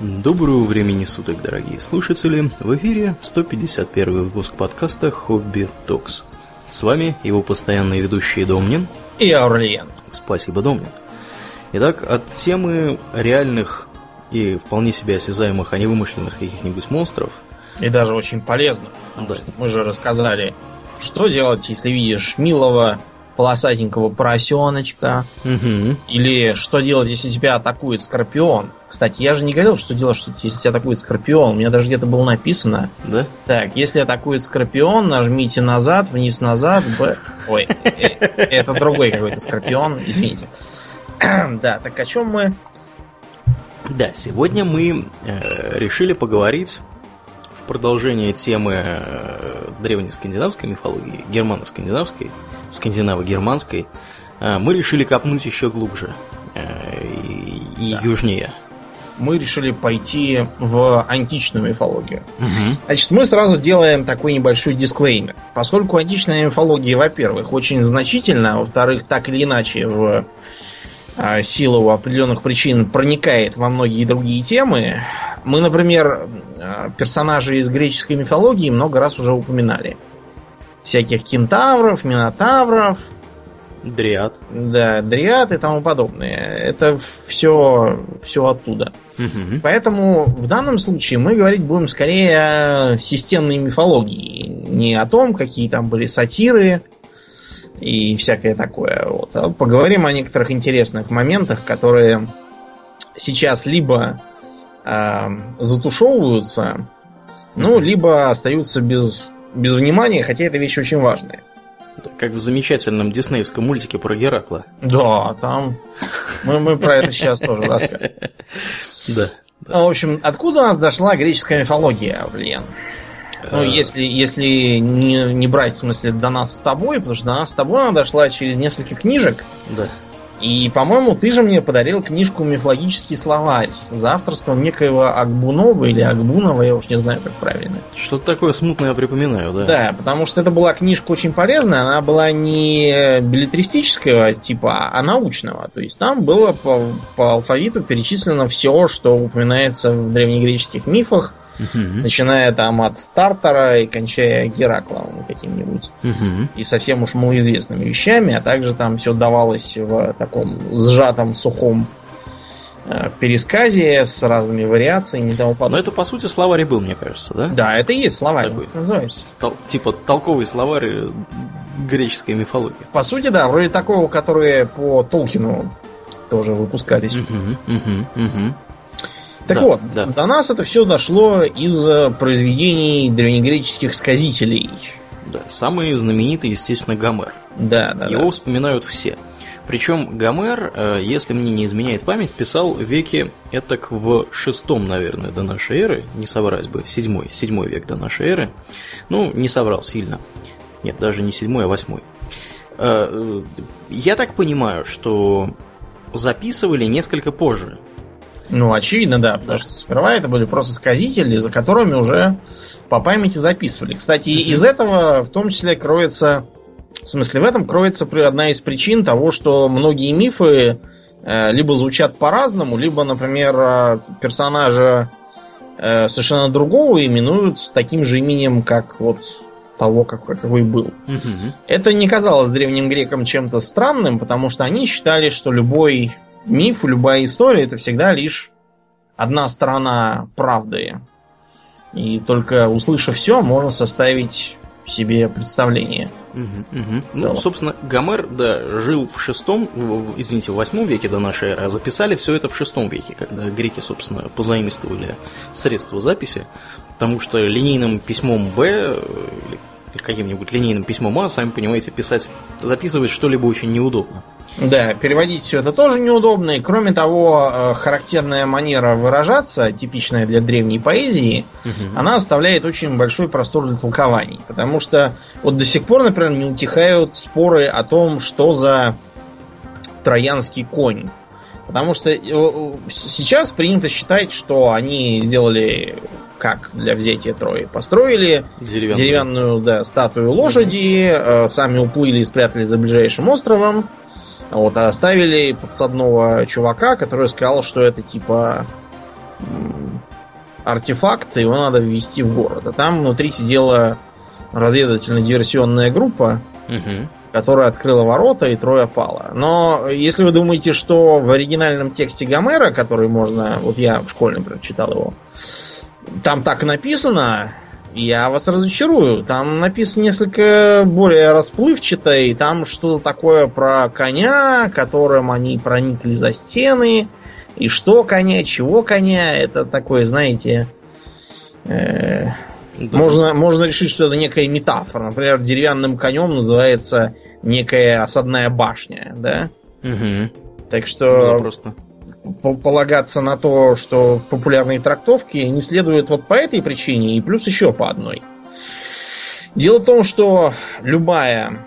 Доброго времени суток, дорогие слушатели! В эфире 151 выпуск подкаста «Хобби Токс». С вами его постоянные ведущие Домнин и Аурлиен. Спасибо, Домнин. Итак, от темы реальных и вполне себе осязаемых, а не вымышленных каких-нибудь монстров. И даже очень полезных. Да. Мы же рассказали, что делать, если видишь милого полосатенького поросеночка. Угу. Или что делать, если тебя атакует скорпион. Кстати, я же не говорил, что делать, что если тебя атакует скорпион. У меня даже где-то было написано. Да? Так, если атакует скорпион, нажмите назад, вниз-назад, Б... Ой, э, это другой какой-то скорпион, извините. Да, так о чем мы? Да, сегодня мы э, решили поговорить в продолжение темы э, древней скандинавской мифологии, германо-скандинавской, скандинаво-германской, э, мы решили копнуть еще глубже э, и, и Да. южнее. Мы решили пойти в античную мифологию. Угу. Значит, мы сразу делаем такой небольшой дисклеймер. Поскольку античная мифология, во-первых, очень значительна, а во-вторых, так или иначе, в а, силу определенных причин проникает во многие другие темы, мы, например, а, персонажей из греческой мифологии много раз уже упоминали. Всяких кентавров, минотавров, Дриад. да, дриад и тому подобное. Это все, все оттуда. Мгм. Поэтому в данном случае мы говорить будем скорее о системной мифологии. Не о том, какие там были сатиры и всякое такое. Вот. А поговорим о некоторых интересных моментах, которые сейчас либо э, затушевываются, ну, либо остаются без, без внимания, хотя эта вещь очень важная. Как в замечательном диснеевском мультике про Геракла. Да, там мы, мы про это сейчас тоже расскажем. Да. Ну, В общем, откуда у нас дошла греческая мифология, Блин? Ну, Э, если, если не, не брать, в смысле, до нас с тобой, потому что до нас с тобой она дошла через несколько книжек. Да. И, по-моему, ты же мне подарил книжку «Мифологический словарь» за авторством некоего Акбунова или Акбунова, я уж не знаю, как правильно. Что-то такое смутное я припоминаю, да. Да, потому что это была книжка очень полезная, она была не билетристического типа, а научного. То есть там было по, по алфавиту перечислено все, что упоминается в древнегреческих мифах, Мгм. начиная там от Тартара и кончая Гераклом каким-нибудь. Мгм. И совсем уж малоизвестными вещами, а также там все давалось в таком сжатом, сухом э, пересказе с разными вариациями и тому Но подобное. это, по сути, словарь был, мне кажется, да? Да, это и есть словарь, Такой. так называется. Тол- типа толковый словарь э, греческой мифологии. По сути, да, вроде такого, которые по Толкину тоже выпускались. Мгм, мгм, мгм. Так Да, вот, да. до нас это все дошло из э, произведений древнегреческих сказителей. Да, самый знаменитый, естественно, Гомер. Да, да, Его да. вспоминают все. Причем Гомер, э, если мне не изменяет память, писал в веке этак в шестом, наверное, до нашей эры, не соврать бы, седьмой, седьмой век до нашей эры. Ну, не соврал сильно. Нет, даже не седьмой, а восьмой. Э, Я так понимаю, что записывали несколько позже. Ну, очевидно, да, потому что сперва это были просто сказители, за которыми уже по памяти записывали. Кстати, и из этого в том числе кроется, в смысле, в этом кроется одна из причин того, что многие мифы э, либо звучат по-разному, либо, например, э, персонажа э, совершенно другого именуют таким же именем, как вот того, как- какой был. Мгм. Это не казалось древним грекам чем-то странным, потому что они считали, что любой миф, любая история это всегда лишь одна сторона правды. И только услышав все, можно составить себе представление. В целом. Ну, собственно, Гомер, да, жил в шестом, в- извините, в восьмом веке до нашей эры, а записали все это в шестом веке, когда греки, собственно, позаимствовали средства записи, потому что линейным письмом Б каким-нибудь линейным письмом А, сами понимаете, писать, записывать что-либо очень неудобно. Да, переводить все это тоже неудобно. И кроме того, э, характерная манера выражаться, типичная для древней поэзии, Мгм. она оставляет очень большой простор для толкований. Потому что вот до сих пор, например, не утихают споры о том, что за троянский конь. Потому что э, сейчас принято считать, что они сделали как для взятия Трои. Построили Деревянный. деревянную да, статую лошади, э, сами уплыли и спрятали за ближайшим островом. Вот, а оставили подсадного чувака, который сказал, что это типа артефакт, его надо ввести в город. А там внутри сидела разведывательно-диверсионная группа, Угу. которая открыла ворота, и трое пало. Но если вы думаете, что в оригинальном тексте Гомера, который можно... Вот я в школе, например, читал его, там так написано, я вас разочарую. Там написано несколько более расплывчато, и там что-то такое про коня, которым они проникли за стены, и что коня, чего коня. Это такое, знаете... э, Да. можно, можно решить, что это некая метафора. Например, деревянным конем называется некая осадная башня, да? Мгм. Так что Запросто. По- полагаться на то, что в популярной трактовке не следует вот по этой причине и плюс еще по одной. Дело в том, что любая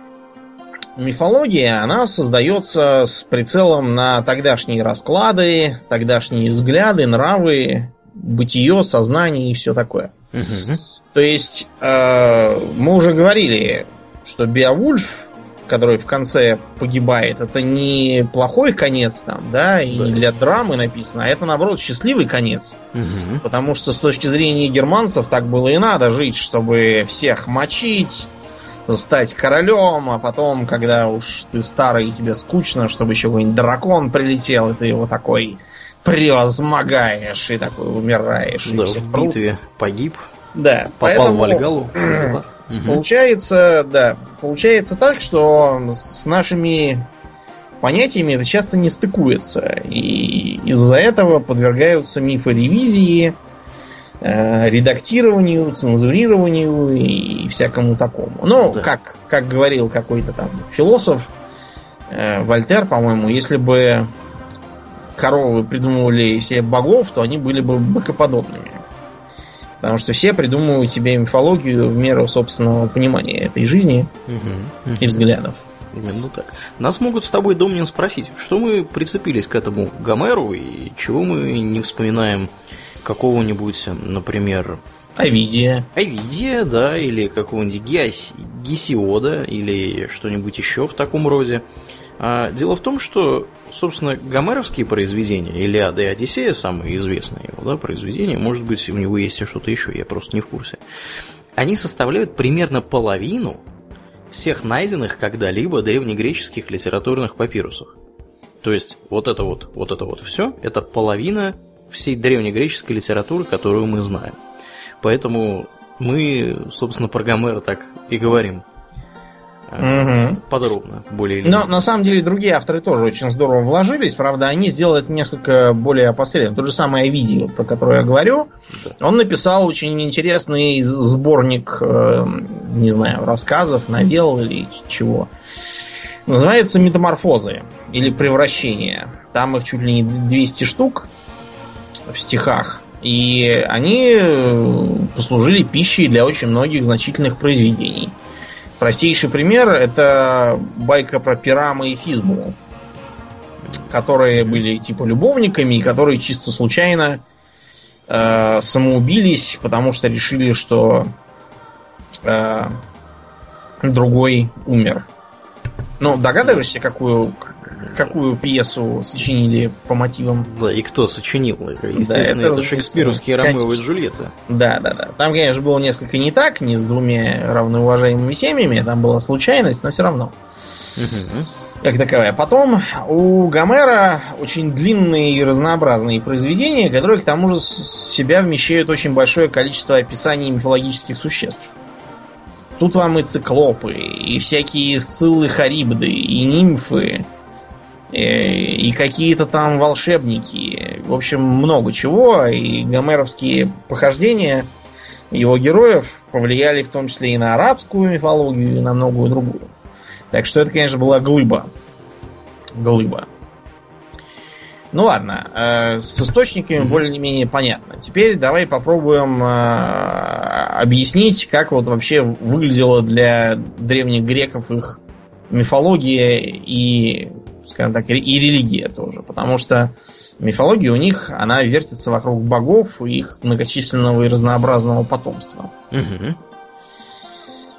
мифология, она создается с прицелом на тогдашние расклады, тогдашние взгляды, нравы, бытие, сознание и все такое. Мгм. То есть, э, мы уже говорили, что Беовульф, который в конце погибает, это не плохой конец там, да, и Да. не для драмы написано, а это, наоборот, счастливый конец. Мгм. Потому что с точки зрения германцев так было и надо жить, чтобы всех мочить, стать королем, а потом, когда уж ты старый и тебе скучно, чтобы еще какой-нибудь дракон прилетел, и ты его такой превозмогаешь и такой умираешь. Да, в прут. битве погиб, Да, попал поэтому в Вальгалу. все Мгм. Получается, да, получается так, что с с нашими понятиями это часто не стыкуется. И из-за этого подвергаются мифы ревизии, э, редактированию, цензурированию и всякому такому. Ну, Да. как, как говорил какой-то там философ, э, Вольтер, по-моему, если бы коровы придумывали себе богов, то они были бы быкоподобными. Потому что все придумывают себе мифологию в меру собственного понимания этой жизни и взглядов. Именно так. Нас могут с тобой, Домнин, спросить, что мы прицепились к этому Гомеру и чего мы не вспоминаем какого-нибудь, например, Овидия. Овидия, да, или какого-нибудь Гесиода, или что-нибудь еще в таком роде. А, дело в том, что, собственно, гомеровские произведения, Илиада и Одиссея, самые известные его да, произведения, может быть, у него есть и что-то еще, я просто не в курсе, они составляют примерно половину всех найденных когда-либо древнегреческих литературных папирусов. То есть вот это вот, вот это вот все, это половина всей древнегреческой литературы, которую мы знаем. Поэтому мы, собственно, про Гомера так и говорим. Мгм. Подробно, более или Но менее. на самом деле другие авторы тоже очень здорово вложились. Правда, они сделали это несколько более опосредованно. Тот же самый Овидий, про который я говорю, Да. он написал очень интересный сборник, э, не знаю, рассказов, новелл или чего. Называется «Метаморфозы» или «Превращение». Там их чуть ли не 200 штук в стихах. И они э, послужили пищей для очень многих значительных произведений. Простейший пример это байка про Пирама и Физбу, которые были типа любовниками и которые чисто случайно э, самоубились, потому что решили, что э, другой умер. Ну, догадываешься, какую, какую пьесу сочинили по мотивам? Да, и кто сочинил? Естественно, это, это, шекспировские конечно. Ромео и Джульетта. Да, да, да. Там, конечно, было несколько не так, не с двумя равноуважаемыми семьями, там была случайность, но все равно. Мгм. как таковая. Потом у Гомера очень длинные и разнообразные произведения, которые к тому же с себя вмещают очень большое количество описаний мифологических существ. Тут вам и циклопы, и всякие сциллы харибды, и нимфы, и какие-то там волшебники. В общем, много чего. И гомеровские похождения его героев повлияли в том числе и на арабскую мифологию, и на многую другую. Так что это, конечно, была глыба. Глыба. Ну ладно, э, с источниками более-менее понятно. Теперь давай попробуем э, объяснить, как вот вообще выглядела для древних греков их мифология и, скажем так, и религия тоже. Потому что мифология у них, она вертится вокруг богов и их многочисленного и разнообразного потомства.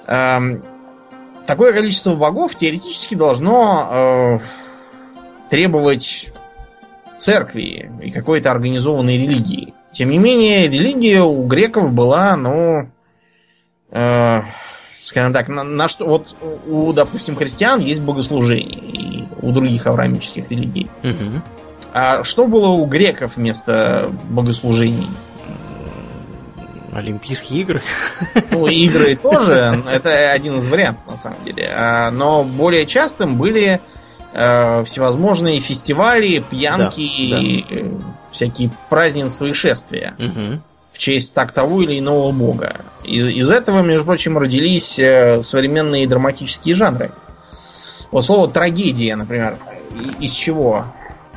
Эм, такое количество богов теоретически должно э, требовать церкви и какой-то организованной религии. Тем не менее, религия у греков была, ну, э, скажем так, на, на что вот у, допустим, христиан есть богослужение и у других авраамических религий. Мгм. А что было у греков вместо богослужений? Олимпийские игры. Ну, игры тоже, это один из вариантов, на самом деле. А, Но более частым были э, всевозможные фестивали, пьянки Да, да. и э, всякие празднества и шествия Мгм. в честь так того или иного бога. Из, из этого, между прочим, родились э, современные драматические жанры. Вот слово трагедия, например, из чего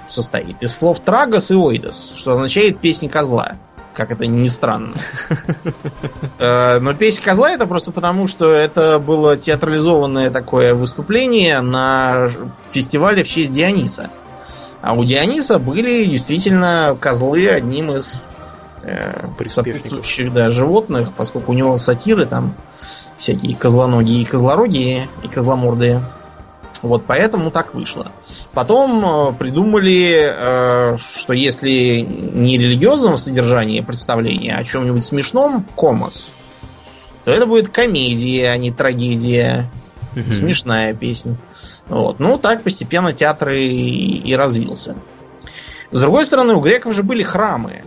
состоит? Из слов трагос и оидос, что означает песня козла. Как это ни странно. Э, Но песня козла это просто потому, что это было театрализованное такое выступление на фестивале в честь Диониса. А у Диониса были действительно козлы одним из э, сопутствующих да, животных, поскольку у него сатиры там всякие козлоногие и козлорогие и козломордые. Вот поэтому так вышло. Потом э, придумали, э, что если не религиозного содержания представления, а о чем-нибудь смешном, комос, то это будет комедия, а не трагедия. Смешная песня. Вот. Ну, так постепенно театр и, и развился. С другой стороны, у греков же были храмы.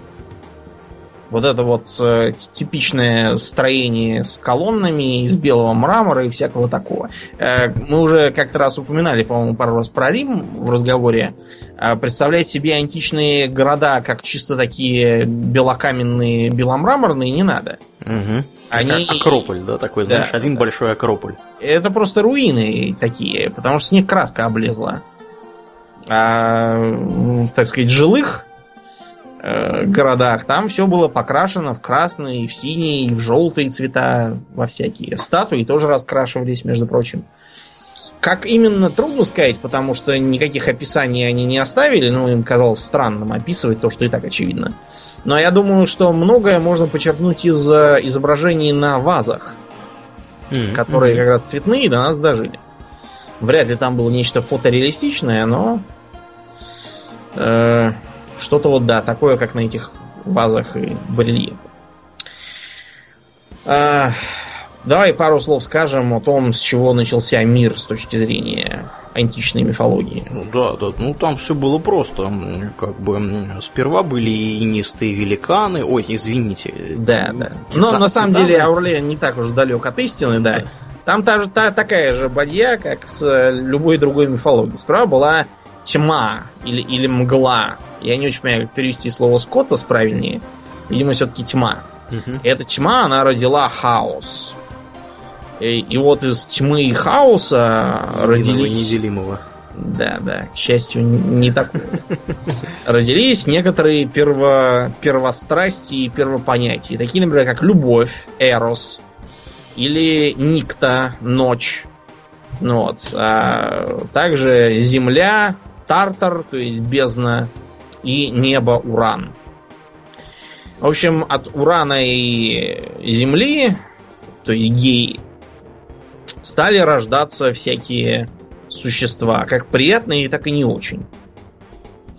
Вот это вот э, типичное строение с колоннами из белого мрамора и всякого такого. Э, мы уже как-то раз упоминали, по-моему, пару раз про Рим в разговоре. Э, представлять себе античные города как чисто такие белокаменные, беломраморные не надо. Мгм. Они- Как Акрополь, да, такой, Да, знаешь, один да. большой Акрополь. Это просто руины такие, потому что с них краска облезла. А, так сказать, жилых э, городах там все было покрашено в красный, в синий, в желтые цвета, во всякие. Статуи тоже раскрашивались, между прочим. Как именно, трудно сказать, потому что никаких описаний они не оставили, ну, им казалось странным описывать то, что и так очевидно. Но я думаю, что многое можно почерпнуть из э, изображений на вазах М, которые как раз цветные до нас дожили. Вряд ли там было нечто фотореалистичное, но э, что-то вот да, такое, как на этих вазах и барельефах. А, давай пару слов скажем о том, с чего начался мир с точки зрения античной мифологии. Ну да, да, ну там все было просто. Как бы сперва были инистые великаны. Ой, извините. Да, да. Тита- Но на самом титаны. деле Аурлиен не так уж далек от истины, да. Да. Там та, же- та- такая же бадья, как с э, любой другой мифологией. Справа была тьма или, или мгла. Я не очень понимаю, как перевести слово скотта с правильнее. Видимо, все-таки тьма. Мгм. Эта тьма, она родила хаос. И, и вот из тьмы и хаоса Единого родились... неделимого. Да, да, к счастью, не такое. Родились некоторые перво, первострастия и первопонятия. Такие, например, как любовь, эрос, или никта, ночь. Ну вот. А также земля, тартар, то есть бездна, и небо, уран. В общем, от урана и земли, то есть геи, стали рождаться всякие существа, как приятные, так и не очень.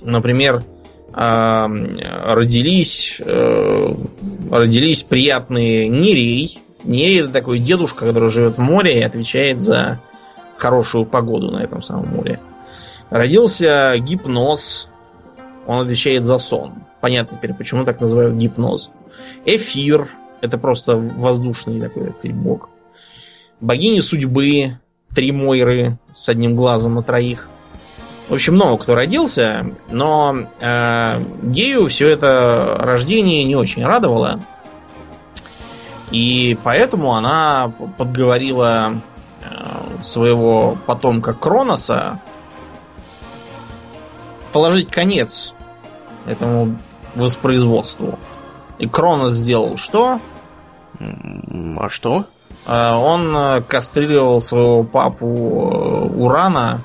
Например, эм, родились, э, родились приятные Нерей. Нерей это такой дедушка, который живет в море и отвечает за хорошую погоду на этом самом море. Родился гипноз, он отвечает за сон. Понятно теперь, почему так называют гипноз. Эфир, это просто воздушный такой бог. Богини судьбы, три Мойры с одним глазом на троих. В общем, много кто родился, но э, гею все это рождение не очень радовало. И поэтому она подговорила э, своего потомка Кроноса положить конец этому воспроизводству. И Кронос сделал что? А что? Э, Он э, кастрировал своего папу э, Урана.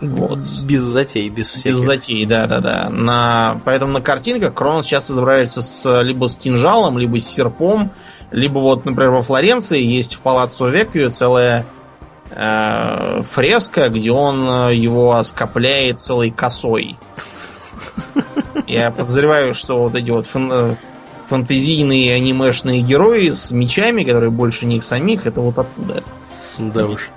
Вот. Без затей, без всяких. Без затей, да, да, да. На... Поэтому на картинках Кронос часто изображается с, либо с кинжалом, либо с серпом, либо вот, например, во Флоренции есть в Палаццо Веккио целая э, фреска, где он э, его оскопляет целой косой. Я подозреваю, что вот эти вот фан- э, фантазийные анимешные герои с мечами, которые больше них самих, это вот оттуда. Да уж.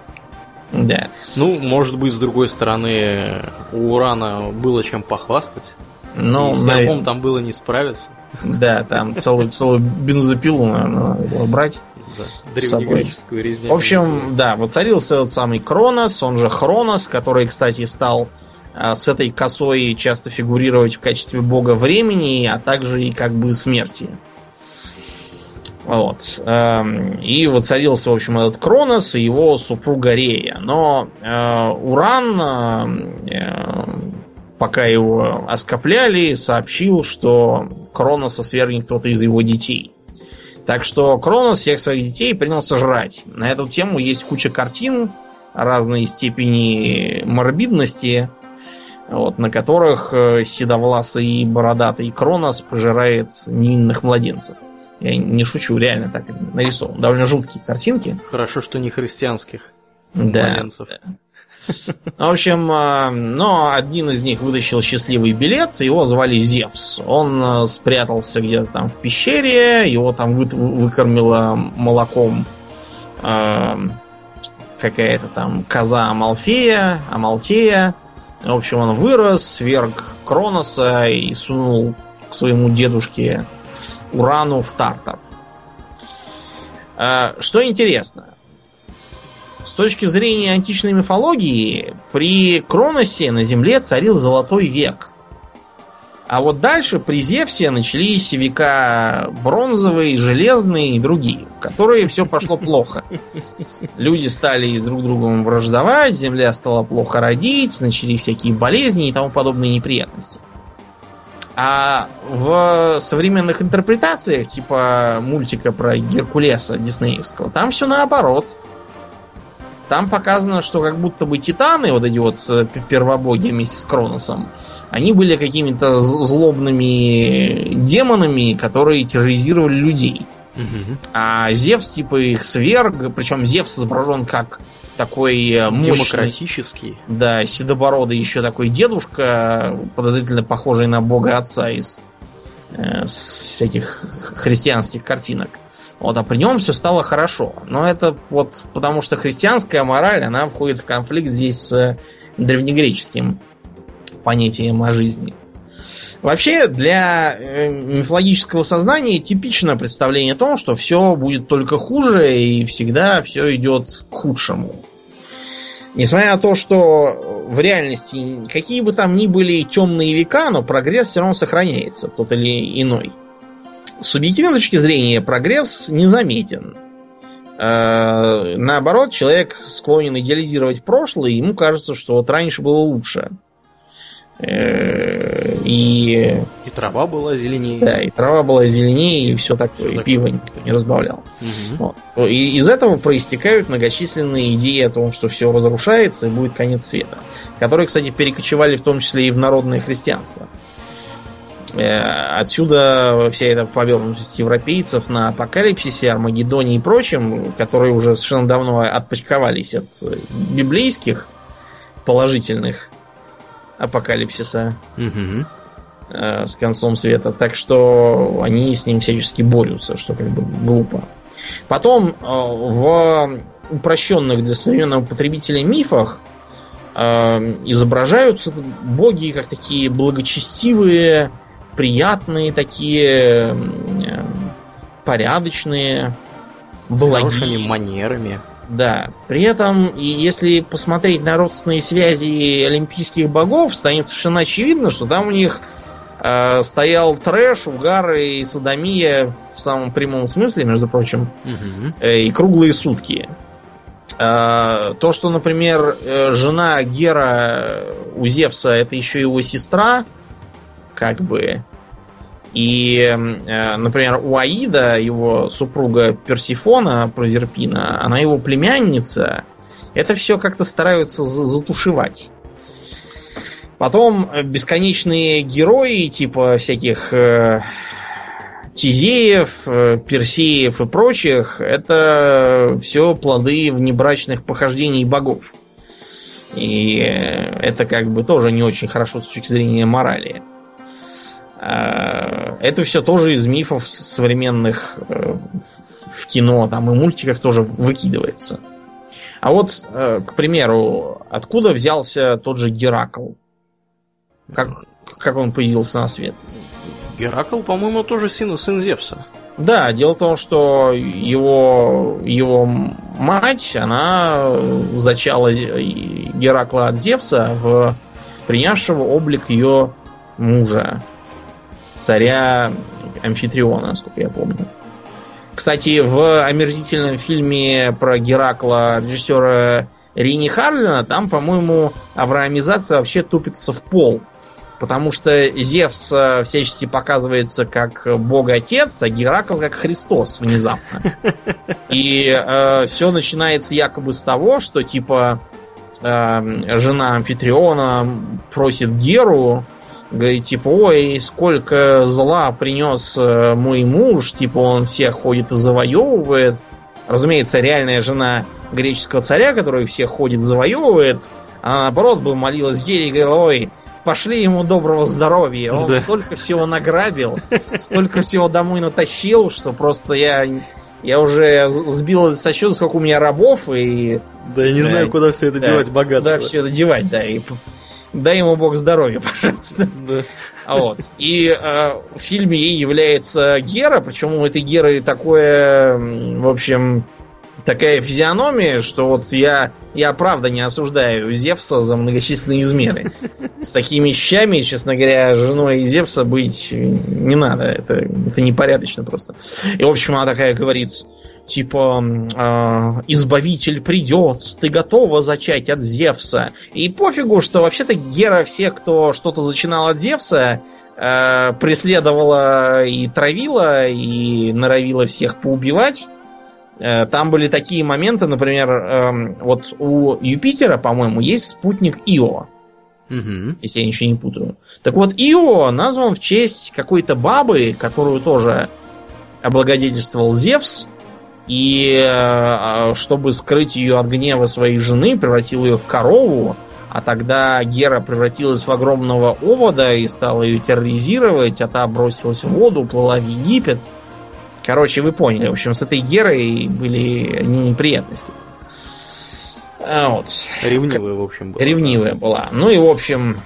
Да. Ну, может быть, с другой стороны, у Урана было чем похвастать. Ну, и с серпом там было не справиться. Да, там целую, целую бензопилу, наверное, надо было брать. Да, древнегреческую резню. В общем, да, воцарился этот самый Кронос, он же Хронос, который, кстати, стал а, с этой косой часто фигурировать в качестве бога времени, а также и как бы смерти. Вот. Эм, И воцарился, в общем, этот Кронос и его супруга Рея. Но э, Уран, э, пока его оскопляли, сообщил, что Кроноса свергнет кто-то из его детей. Так что Кронос всех своих детей принялся жрать. На эту тему есть куча картин разной степени морбидности, вот, на которых э, седовласый и бородатый Кронос пожирает невинных младенцев. Я не шучу, реально так нарисован. Довольно жуткие картинки. Хорошо, что не христианских Да. младенцев. В общем, э, но один из них вытащил счастливый билет, его звали Зевс. Он э, спрятался где-то там в пещере, его там вы- выкормила молоком э, какая-то там коза Амалфея, Амалтея. В общем, он вырос, сверг Кроноса и сунул к своему дедушке Урану в Тартар. Что интересно, с точки зрения античной мифологии, при Кроносе на Земле царил Золотой век. А вот дальше при Зевсе начались века бронзовые, железные и другие, в которые все пошло плохо. Люди стали друг другом враждовать, Земля стала плохо родить, начались всякие болезни и тому подобные неприятности. А в современных интерпретациях, типа мультика про Геркулеса диснеевского, там все наоборот. Там показано, что как будто бы титаны, вот эти вот э, первобоги вместе с Кроносом, они были какими-то злобными демонами, которые терроризировали людей. А Зевс типа их сверг, причем Зевс изображен как такой э, мощный, Демократический. да, седобородый еще такой дедушка, подозрительно похожий на бога отца из э, всяких христианских картинок. Вот, а при нем все стало хорошо. Но это вот потому что христианская мораль, она входит в конфликт здесь с э, древнегреческим понятием о жизни. Вообще, для э, мифологического сознания типично представление о том, что все будет только хуже и всегда все идет к худшему. Несмотря на то, что в реальности какие бы там ни были темные века, но прогресс все равно сохраняется, тот или иной. С субъективной точки зрения прогресс незаметен. Э, Наоборот, человек склонен идеализировать прошлое, и ему кажется, что вот раньше было лучше. Э, И И трава была зеленее. да, и трава была зеленее, и все такое, Всё и пиво никто не разбавлял. Мгм. Вот. И из этого проистекают многочисленные идеи о том, что все разрушается и будет конец света. Которые, кстати, перекочевали в том числе и в народное христианство. Э, Отсюда вся эта повернутость европейцев на апокалипсисе, Армагеддоне и прочем, которые уже совершенно давно отпочковались от э, библейских положительных апокалипсиса э, с концом света. Так что они с ним всячески борются, что как бы глупо. Потом э, в упрощенных для современного потребителя мифах э, изображаются боги как такие благочестивые, приятные такие, э, порядочные, С благие. хорошими манерами. Да. При этом, и если посмотреть на родственные связи олимпийских богов, станет совершенно очевидно, что там у них э, стоял трэш, угар и садомия в самом прямом смысле, между прочим, Мгм. э, и круглые сутки. Э, то, что, например, э, жена Гера у Зевса это еще его сестра, как бы. И, э, например, у Аида, его супруга Персифона, Прозерпина, она его племянница. Это все как-то стараются за- затушевать. Потом э, бесконечные герои, типа всяких э, Тизеев, э, Персеев и прочих, это все плоды внебрачных похождений богов. И э, это как бы тоже не очень хорошо с точки зрения морали. Э, это все тоже из мифов современных э, в кино, там и мультиках тоже выкидывается. А вот, э, к примеру, откуда взялся тот же Геракл? Как, как он появился на свет? Геракл, по-моему, тоже сын, сын Зевса. Да, дело в том, что его, его мать, она зачала Геракла от Зевса, в принявшего облик ее мужа, царя Амфитриона, насколько я помню. Кстати, в омерзительном фильме про Геракла режиссера Рини Харлина, там, по-моему, авраамизация вообще тупится в пол. Потому что Зевс э, всячески показывается как бог-отец, а Геракл как Христос внезапно. И э, все начинается якобы с того, что типа э, жена Амфитриона просит Геру, говорит, типа, ой, сколько зла принес э, мой муж, типа, он всех ходит и завоевывает. Разумеется, реальная жена греческого царя, который всех ходит завоевывает, она наоборот бы молилась Гере и говорила, ой, пошли ему доброго здоровья. Он да. столько всего награбил, столько всего домой натащил, что просто я, я уже сбил со счета, сколько у меня рабов, и... Да, я не знаю, куда все это девать, богатство. Да, все это девать, да, и дай ему бог здоровья, пожалуйста. Да. А вот. И э, в фильме ей является Гера, причем у этой Геры такое, в общем, такая физиономия, что вот я, я правда не осуждаю Зевса за многочисленные измены. С такими вещами, честно говоря, женой Зевса быть не надо. Это, это непорядочно просто. И, в общем, она такая говорит, типа, э, избавитель придет, ты готова зачать от Зевса. И пофигу, что вообще-то Гера всех, кто что-то зачинал от Зевса, э, преследовала и травила, и норовила всех поубивать. Э, там были такие моменты, например, эм, вот у Юпитера, по-моему, есть спутник Ио. Угу. Если я ничего не путаю. Так вот, Ио назван в честь какой-то бабы, которую тоже облагодетельствовал Зевс. И э, чтобы скрыть ее от гнева своей жены, превратил ее в корову. А тогда Гера превратилась в огромного овода и стала ее терроризировать, а та бросилась в воду, плыла в Египет. Короче, вы поняли. В общем, с этой Герой были неприятности. А, вот. Ревнивая, в общем, была. Ревнивая была. Ну и, в общем,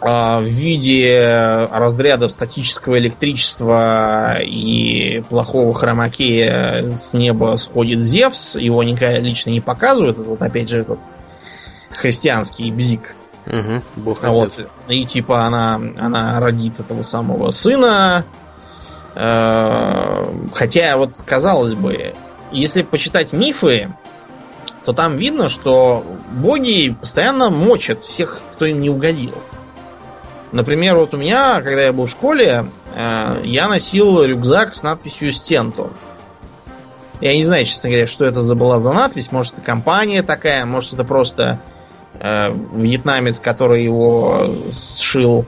а, в виде разрядов статического электричества и плохого хромакея с неба сходит Зевс. Его никогда лично не показывают. Это вот опять же этот христианский бзик. Угу, бог а вот, и типа она, она родит этого самого сына, Э, хотя, вот казалось бы, если почитать мифы, то там видно, что боги постоянно мочат всех, кто им не угодил. Например, вот у меня, когда я был в школе, э, я носил рюкзак с надписью «Стентор». Я не знаю, честно говоря, что это за была за надпись. Может, это компания такая, может, это просто э, вьетнамец, который его сшил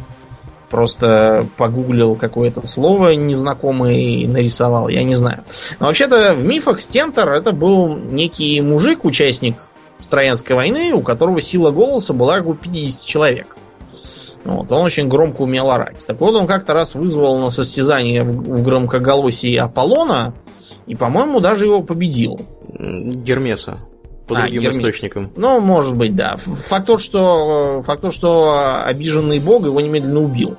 просто погуглил какое-то слово незнакомое и нарисовал, я не знаю. Но вообще-то в мифах Стентор это был некий мужик, участник Троянской войны, у которого сила голоса была у 50 человек. Вот, он очень громко умел орать. Так вот, он как-то раз вызвал на состязание в громкоголосии Аполлона, и, по-моему, даже его победил. Гермеса по а, другим Гермес. источникам. Ну, может быть, да. Факт то, что, факт то, что обиженный бог его немедленно убил.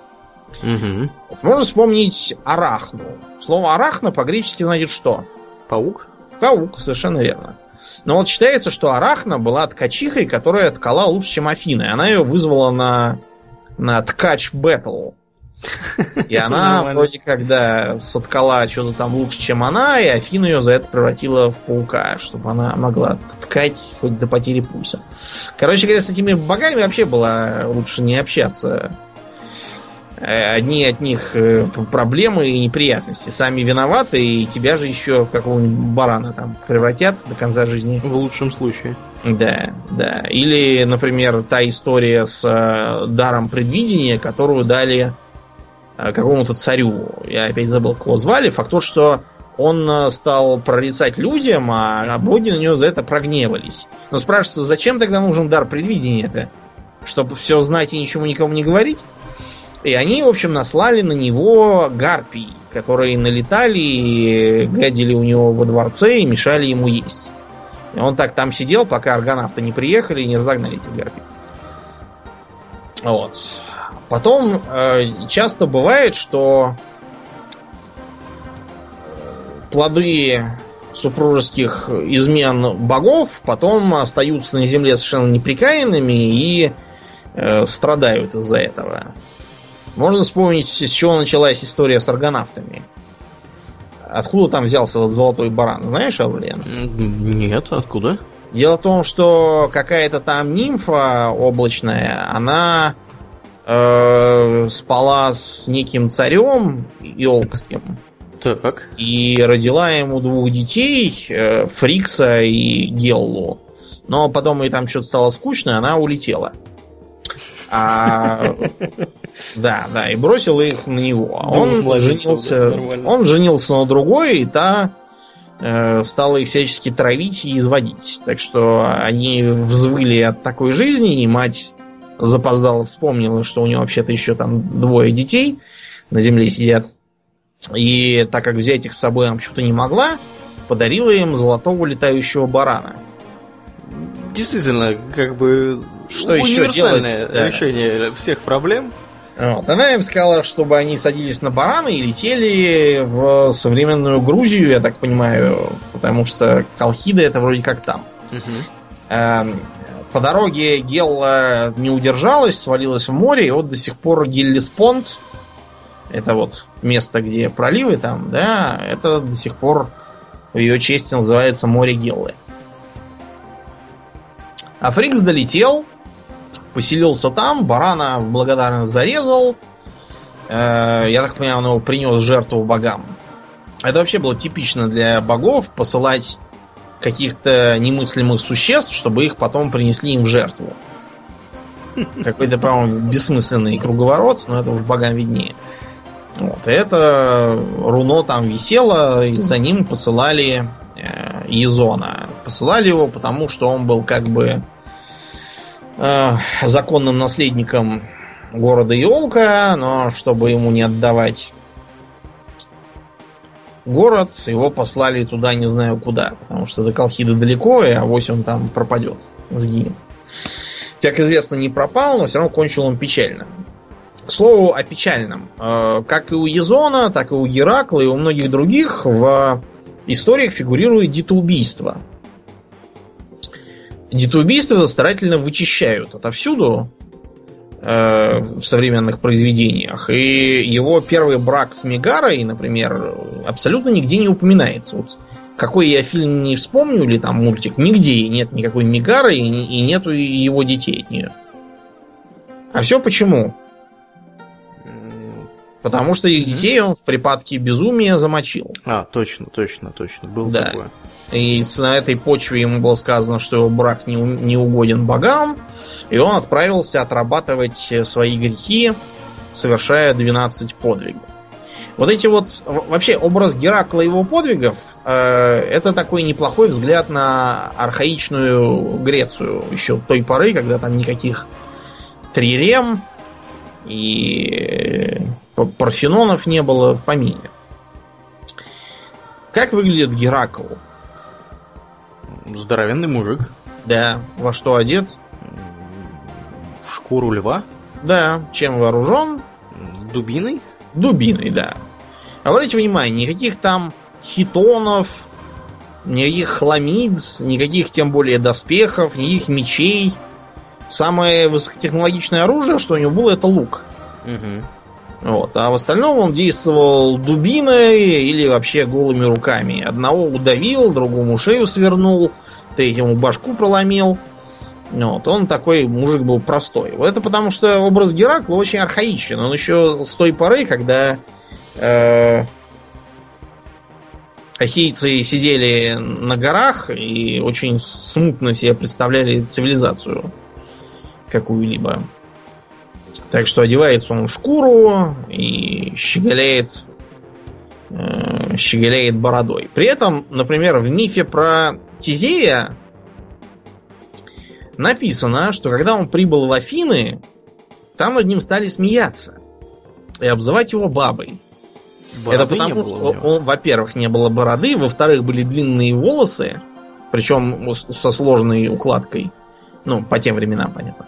Угу. Можно вспомнить арахну. Слово арахна по-гречески значит что? Паук? Паук, совершенно верно. Но вот считается, что Арахна была ткачихой, которая ткала лучше, чем Афина. И она ее вызвала на, на ткач бэтл. И она вроде когда соткала что-то там лучше, чем она, и Афина ее за это превратила в паука, чтобы она могла ткать хоть до потери пульса. Короче говоря, с этими богами вообще было лучше не общаться. Э, одни от них э, проблемы и неприятности. Сами виноваты, и тебя же еще в какого-нибудь барана там превратят до конца жизни. В лучшем случае. Да, да. Или, например, та история с э, даром предвидения, которую дали э, какому-то царю. Я опять забыл, кого звали. Факт то, что он э, стал прорицать людям, а боги на него за это прогневались. Но спрашивается, зачем тогда нужен дар предвидения-то? Чтобы все знать и ничему никому не говорить? И они, в общем, наслали на него гарпий, которые налетали и гадили у него во дворце и мешали ему есть. Он так там сидел, пока аргонавты не приехали и не разогнали этих гарпий. Вот. Потом э, часто бывает, что плоды супружеских измен богов потом остаются на земле совершенно неприкаянными и э, страдают из-за этого. Можно вспомнить, с чего началась история с аргонавтами. Откуда там взялся этот золотой баран? Знаешь, Аурлиен? Нет, откуда? Дело в том, что какая-то там нимфа облачная, она э, спала с неким царем елкским. Так. И родила ему двух детей, э, Фрикса и Геллу. Но потом ей там что-то стало скучно, и она улетела. А, да, да, и бросил их на него. А он женился, он женился на другой, и та э, стала их всячески травить и изводить. Так что они взвыли от такой жизни, и мать запоздала вспомнила, что у нее вообще-то еще там двое детей на земле сидят. И так как взять их с собой она почему-то не могла, подарила им золотого летающего барана. Действительно, как бы что универсальное еще делать, да. решение всех проблем. Вот. Она им сказала, чтобы они садились на бараны и летели в современную Грузию, я так понимаю, потому что Колхида это вроде как там. Угу. По дороге Гелла не удержалась, свалилась в море, и вот до сих пор Геллеспонд, это вот место, где проливы там, да, это до сих пор в ее честь называется море Геллы. А Фрикс долетел, поселился там, барана в благодарность зарезал. Э, я так понимаю, он его принес жертву богам. Это вообще было типично для богов посылать каких-то немыслимых существ, чтобы их потом принесли им в жертву. Какой-то, по-моему, бессмысленный круговорот, но это уж богам виднее. Вот, и это руно там висело, и за ним посылали э, Езона. Посылали его, потому что он был как бы законным наследником города Елка, но чтобы ему не отдавать город, его послали туда не знаю куда, потому что до Колхида далеко, и авось он там пропадет, сгинет. Как известно, не пропал, но все равно кончил он печально. К слову о печальном. Э, как и у Езона, так и у Геракла и у многих других в историях фигурирует детоубийство. Детоубийство старательно вычищают отовсюду э, в современных произведениях. И его первый брак с Мегарой, например, абсолютно нигде не упоминается. Вот какой я фильм не вспомню, или там мультик, нигде нет никакой Мегары и, и нету его детей от нее. А все почему? Потому что их детей он в припадке безумия замочил. А, точно, точно, точно. Был да. такое. И на этой почве ему было сказано, что его брак не, не угоден богам, и он отправился отрабатывать свои грехи, совершая 12 подвигов. Вот эти вот, вообще, образ Геракла и его подвигов, э, это такой неплохой взгляд на архаичную Грецию еще той поры, когда там никаких трирем и Парфенонов не было в помине. Как выглядит Геракл? Здоровенный мужик. Да. Во что одет? В шкуру льва. Да. Чем вооружен? Дубиной? Дубиной, да. Обратите внимание, никаких там хитонов, никаких хламид, никаких тем более доспехов, никаких мечей. Самое высокотехнологичное оружие, что у него было, это лук. Угу. Вот. А в остальном он действовал дубиной или вообще голыми руками. Одного удавил, другому шею свернул, третьему башку проломил. Вот. Он такой мужик был простой. Вот это потому, что образ Геракла очень архаичен. Он еще с той поры, когда э, ахейцы сидели на горах и очень смутно себе представляли цивилизацию какую-либо. Так что одевается он в шкуру и щеголяет, э, щеголяет бородой. При этом, например, в мифе про Тизея написано, что когда он прибыл в Афины, там над ним стали смеяться. и обзывать его бабой. Бороды Это потому, что, он, во-первых, не было бороды, во-вторых, были длинные волосы, причем со сложной укладкой. Ну, по тем временам, понятно.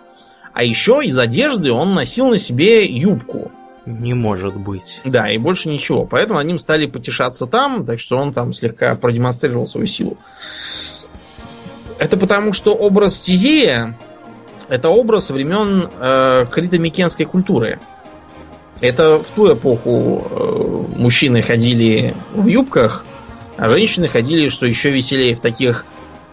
А еще из одежды он носил на себе юбку. Не может быть. Да, и больше ничего. Поэтому ним стали потешаться там, так что он там слегка продемонстрировал свою силу. Это потому, что образ Тизея это образ времен э, крито-микенской культуры. Это в ту эпоху э, мужчины ходили в юбках, а женщины ходили, что еще веселее, в таких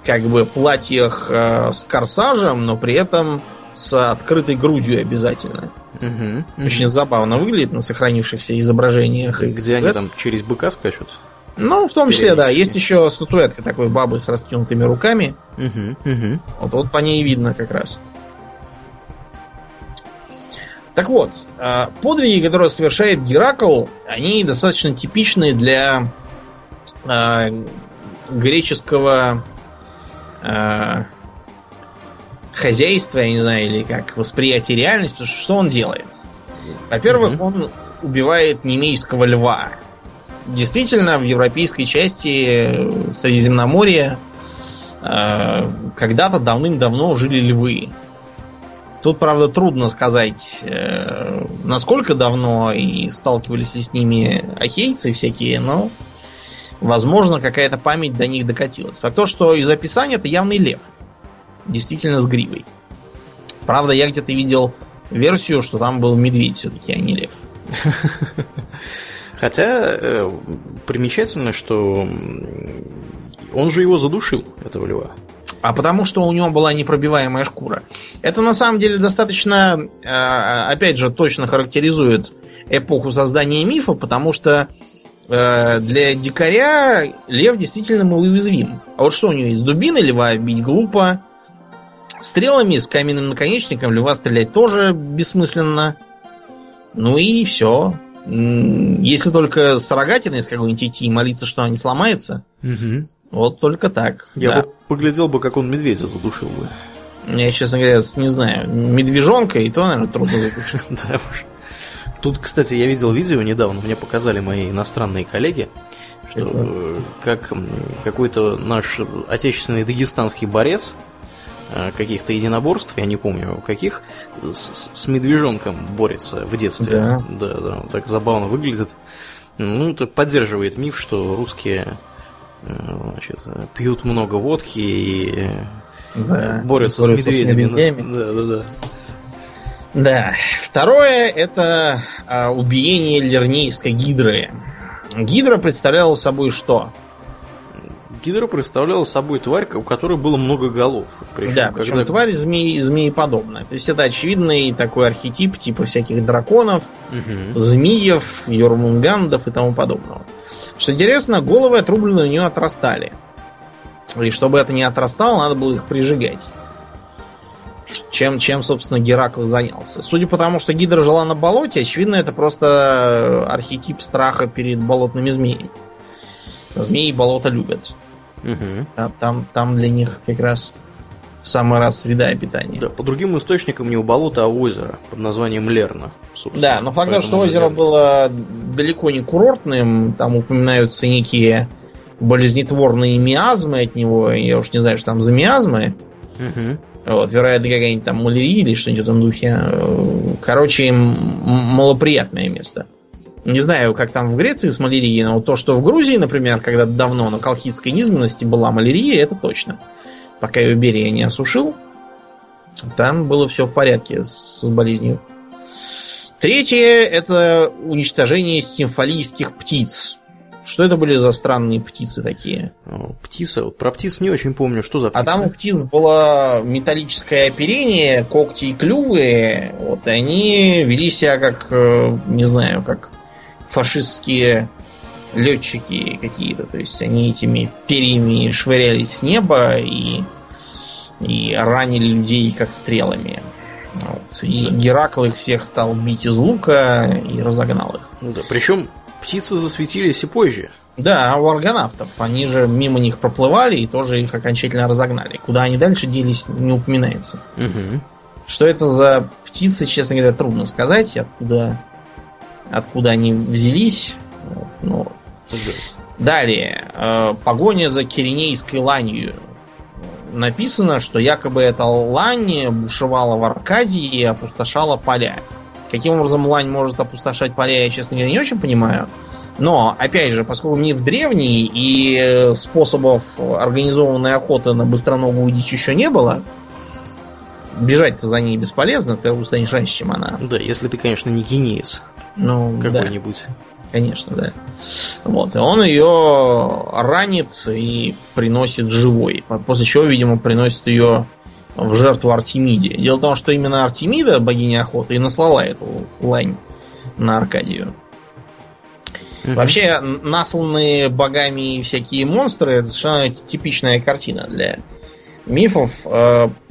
как бы платьях э, с корсажем, но при этом с открытой грудью обязательно. Мгм. Очень забавно выглядит на сохранившихся изображениях. и Где они там через быка скачут? Ну, в том числе, да. Есть еще статуэтка такой бабы с раскинутыми руками. Мгм, мгм. Вот, вот по ней видно как раз. Так вот, а, подвиги, которые совершает Геракл, они достаточно типичны для а, греческого хозяйства, я не знаю, или как восприятие реальности, потому что что он делает? Во-первых, Мгм. он убивает немейского льва. Действительно, в европейской части э, Средиземноморья э, когда-то давным-давно жили львы. Тут, правда, трудно сказать, э, насколько давно и сталкивались ли с ними ахейцы всякие, но, возможно, какая-то память до них докатилась. Факт то, что из описания это явный лев. Действительно с гривой. Правда, я где-то видел версию, что там был медведь все-таки, а не лев. Хотя э, примечательно, что он же его задушил, этого льва. А потому что у него была непробиваемая шкура. Это на самом деле достаточно, э, опять же, точно характеризует эпоху создания мифа, потому что э, для дикаря лев действительно был уязвим. А вот что у него есть? Дубины льва бить глупо. Стрелами с каменным наконечником льва стрелять тоже бессмысленно. Ну и все. Если только с рогатиной с какой-нибудь идти и молиться, что она не сломается, вот только так. Я да. бы поглядел бы, как он медведя задушил бы. Я, честно говоря, не знаю. Медвежонка и то, наверное, трудно задушить. Да уж. Тут, кстати, я видел видео недавно, мне показали мои иностранные коллеги, что э, как какой-то наш отечественный дагестанский борец каких-то единоборств, я не помню каких, с, с медвежонком борется в детстве. Да. да, да, так забавно выглядит. Ну, это поддерживает миф, что русские э, значит, пьют много водки и э, Да. борются, с Борются с медведями. медведями. Да, да, да. Да. Второе это а, убиение лернейской гидры. Гидра представляла собой что? Гидра представляла собой тварь, у которой было много голов. Причем, да, причем когда- тварь змеи, змееподобная. То есть это очевидный такой архетип типа всяких драконов, Мгм. змеев, йормунгандов и тому подобного. Что интересно, головы отрубленные у нее отрастали. И чтобы это не отрастало, надо было их прижигать. Чем, чем, собственно, Геракл занялся. Судя по тому, что Гидра жила на болоте, очевидно, это просто архетип страха перед болотными змеями. Змеи болото любят. Мгм. Там, там, там для них как раз в самый раз среда обитания. Да, по другим источникам не у болота, а у озера под названием Лерна. собственно. Да, но факт, Поэтому что озеро Лерна. было далеко не курортным, там упоминаются некие болезнетворные миазмы от него, я уж не знаю, что там за миазмы, Мгм. вот, вероятно, какая-нибудь там малярия или что-нибудь в этом духе. Короче, малоприятное место. Не знаю, как там в Греции с малярией, но то, что в Грузии, например, когда давно на колхидской низменности была малярия, это точно. Пока ее Берия не осушил, там было все в порядке с болезнью. Третье это уничтожение симфолийских птиц. Что это были за странные птицы такие? О, Птица. Вот про птиц не очень помню, что за птица. А там у птиц было металлическое оперение, когти и клювы. Вот и они вели себя как, э, не знаю, как фашистские летчики какие-то. То есть они этими перьями швырялись с неба и, и ранили людей как стрелами. Вот. И Геракл их всех стал бить из лука и разогнал их. Ну да, Причем птицы засветились и позже. Да, у аргонавтов. Они же мимо них проплывали и тоже их окончательно разогнали. Куда они дальше делись, не упоминается. Мгм. Что это за птицы, честно говоря, трудно сказать, откуда откуда они взялись. Ну, Далее. Э, погоня за киренейской ланью. Написано, что якобы эта лань бушевала в Аркадии и опустошала поля. Каким образом лань может опустошать поля, я, честно говоря, не очень понимаю. Но, опять же, поскольку миф древний и способов организованной охоты на быстроногую дичь еще не было, бежать-то за ней бесполезно, ты устанешь раньше, чем она. Да, если ты, конечно, не генеец. Ну, какой-нибудь. Да. Конечно, да. Вот, и он ее ранит и приносит живой. После чего, видимо, приносит ее в жертву Артемиде. Дело в том, что именно Артемида, богиня охоты, и наслала эту лань на Аркадию. Угу. Вообще, насланные богами всякие монстры это совершенно типичная картина для мифов.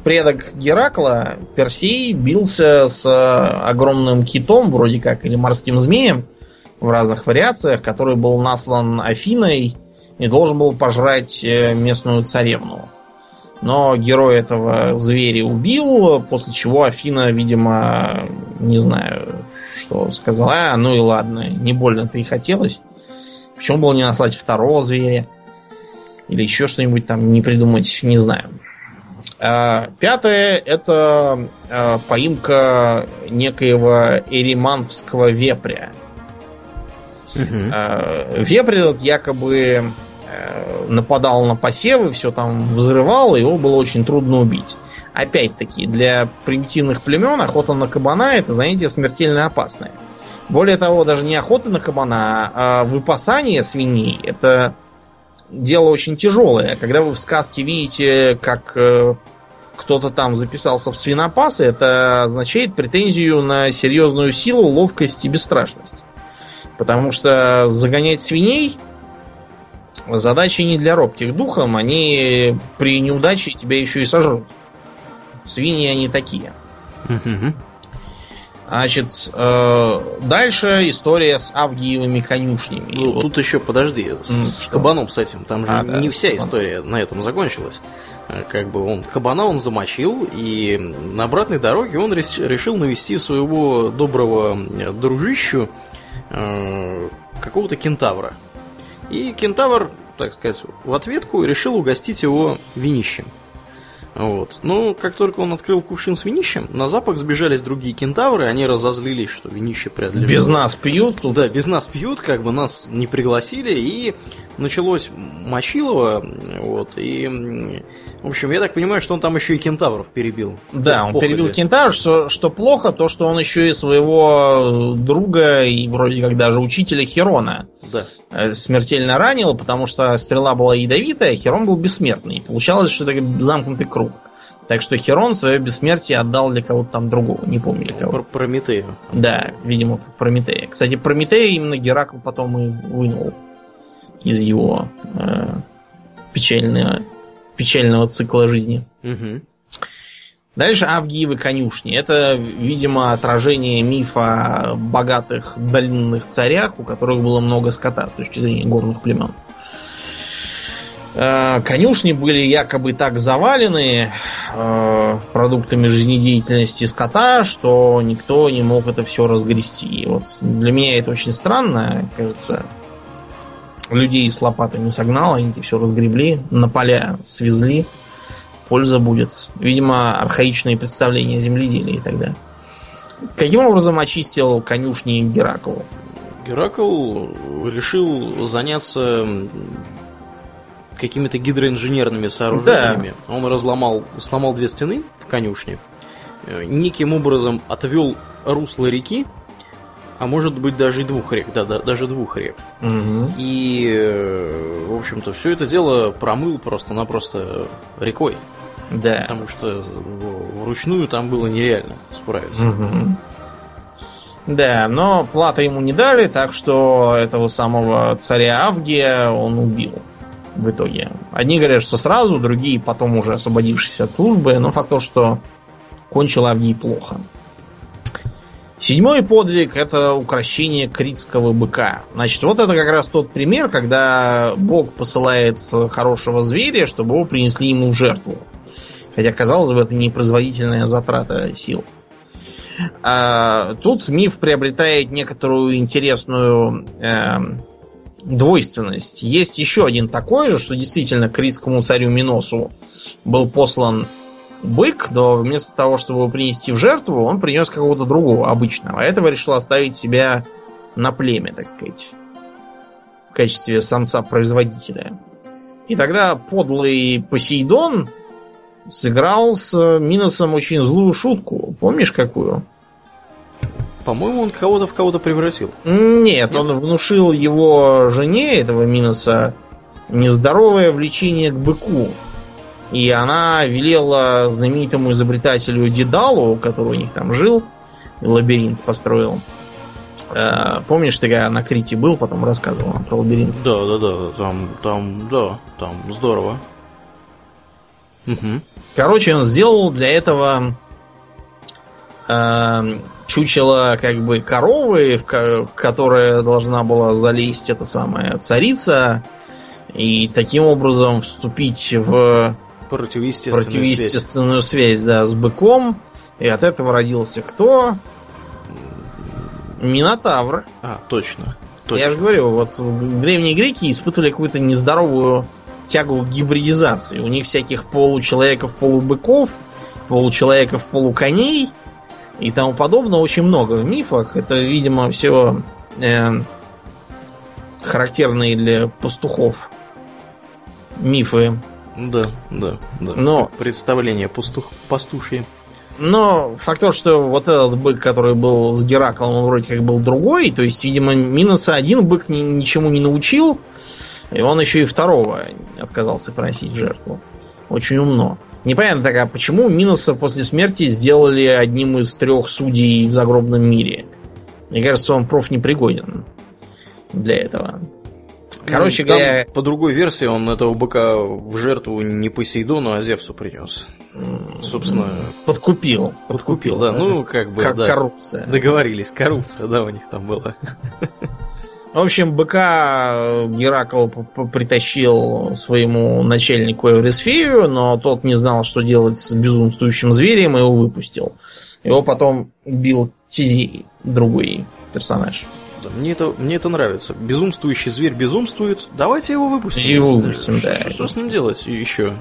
Э, предок Геракла, Персей, бился с огромным китом, вроде как, или морским змеем в разных вариациях, который был наслан Афиной и должен был пожрать э, местную царевну. Но герой этого зверя убил, после чего Афина, видимо, не знаю, что сказала, а, ну и ладно, не больно-то и хотелось. Почему было не наслать второго зверя? Или еще что-нибудь там не придумать, не знаю. А, пятое это а, поимка некоего эриманфского вепря. Угу. Вепрь этот якобы Э, нападал на посевы, все там взрывал, его было очень трудно убить. Опять-таки, для примитивных племен охота на кабана это занятие смертельно опасное. Более того, даже не охота на кабана, а выпасание свиней это дело очень тяжелое. Когда вы в сказке видите, как э, кто-то там записался в свинопасы, это означает претензию на серьезную силу, ловкость и бесстрашность. Потому что загонять свиней Задачи не для робких духом, они при неудаче тебя еще и сожрут. Свиньи они такие. Значит, э, дальше история с Авгиевыми конюшнями. Ну, вот. тут еще подожди, с, с кабаном с этим, там же а, не да, вся история на этом закончилась. Э, как бы он кабана он замочил, и на обратной дороге он решил навести своего доброго э, дружищу э, какого-то кентавра. И кентавр, так сказать, в ответку решил угостить его винищем. Вот. Но как только он открыл кувшин с винищем, на запах сбежались другие кентавры, они разозлились, что винище преодолело. Без нас пьют тут? Да, без нас пьют, как бы нас не пригласили, и началось мочилово, вот, и, в общем, я так понимаю, что он там еще и кентавров перебил. Да, он перебил кентавров, что, что плохо, то, что он еще и своего друга и вроде как даже учителя Херона да. Э, смертельно ранил, потому что стрела была ядовитая, Херон был бессмертный. Получалось, что это замкнутый круг. Так что Херон свое бессмертие отдал для кого-то там другого, не помню для кого. Про Прометею. Да, видимо, Прометея. Кстати, Прометея именно Геракл потом и вынул из его э, печального, печального цикла жизни. Угу. Дальше Авгиевы конюшни. Это, видимо, отражение мифа о богатых долинных царях, у которых было много скота с точки зрения горных племен. Э, конюшни были якобы так завалены э, продуктами жизнедеятельности скота, что никто не мог это все разгрести. И вот для меня это очень странно, кажется. Людей с лопатами согнал, они все разгребли, на поля свезли польза будет. Видимо, архаичные представления земледелия тогда. Каким образом очистил конюшни Геракл? Геракл решил заняться какими-то гидроинженерными сооружениями. Да. Он разломал, сломал две стены в конюшне, э, неким образом отвел русло реки, а может быть даже и двух рек, да, да даже двух рек. Угу. И, э, в общем-то, все это дело промыл просто-напросто рекой. Да. Потому что вручную там было нереально справиться. Угу. Да, но платы ему не дали, так что этого самого царя Авгия он убил в итоге. Одни говорят, что сразу, другие потом уже освободившись от службы, но факт то, что кончил Авгий плохо. Седьмой подвиг это укращение критского быка. Значит, вот это как раз тот пример, когда Бог посылает хорошего зверя, чтобы его принесли ему в жертву. Хотя, казалось бы, это непроизводительная затрата сил. А, тут миф приобретает некоторую интересную э, двойственность. Есть еще один такой же, что действительно критскому царю Миносу был послан бык, но вместо того, чтобы его принести в жертву, он принес какого-то другого обычного. А этого решил оставить себя на племя, так сказать, в качестве самца-производителя. И тогда подлый Посейдон сыграл с Миносом очень злую шутку. Помнишь какую? По-моему, он кого-то в кого-то превратил. Нет, Нет, он внушил его жене, этого Миноса, нездоровое влечение к быку. И она велела знаменитому изобретателю Дедалу, который у них там жил, лабиринт построил. Э, помнишь, ты когда на Крите был, потом рассказывал про лабиринт? Да, да, да, там, там, да, там здорово. Угу. Короче, он сделал для этого э, чучело как бы коровы, в которая должна была залезть эта самая царица, и таким образом вступить в Противоестественную, противоестественную связь. связь, да, с быком. И от этого родился кто? Минотавр. А, точно. точно. Я же говорю, вот древние греки испытывали какую-то нездоровую тягу к гибридизации. У них всяких получеловеков, полубыков, получеловеков, полуконей и тому подобное очень много в мифах. Это, видимо, все э, характерные для пастухов мифы да, да, да. Но... Представление пастух, пастушье. Но факт то, что вот этот бык, который был с Гераклом, он вроде как был другой. То есть, видимо, Минуса один бык ни, ничему не научил. И он еще и второго отказался просить жертву. Очень умно. Непонятно так, а почему Минуса после смерти сделали одним из трех судей в загробном мире? Мне кажется, он проф непригоден для этого. Короче Там, говоря... По другой версии, он этого быка в жертву не Посейдону, а Зевсу принес. Собственно... Подкупил. Подкупил, да. Ну, как бы, Кор- да. Коррупция. Договорились. Коррупция, да, у них там была. В общем, быка Геракл притащил своему начальнику Эврисфею, но тот не знал, что делать с безумствующим зверем, и его выпустил. Его потом убил Тизей, другой персонаж. Да, мне это, мне это нравится. Безумствующий зверь безумствует. Давайте его выпустим. И выпустим, да. Что, что с ним делать еще?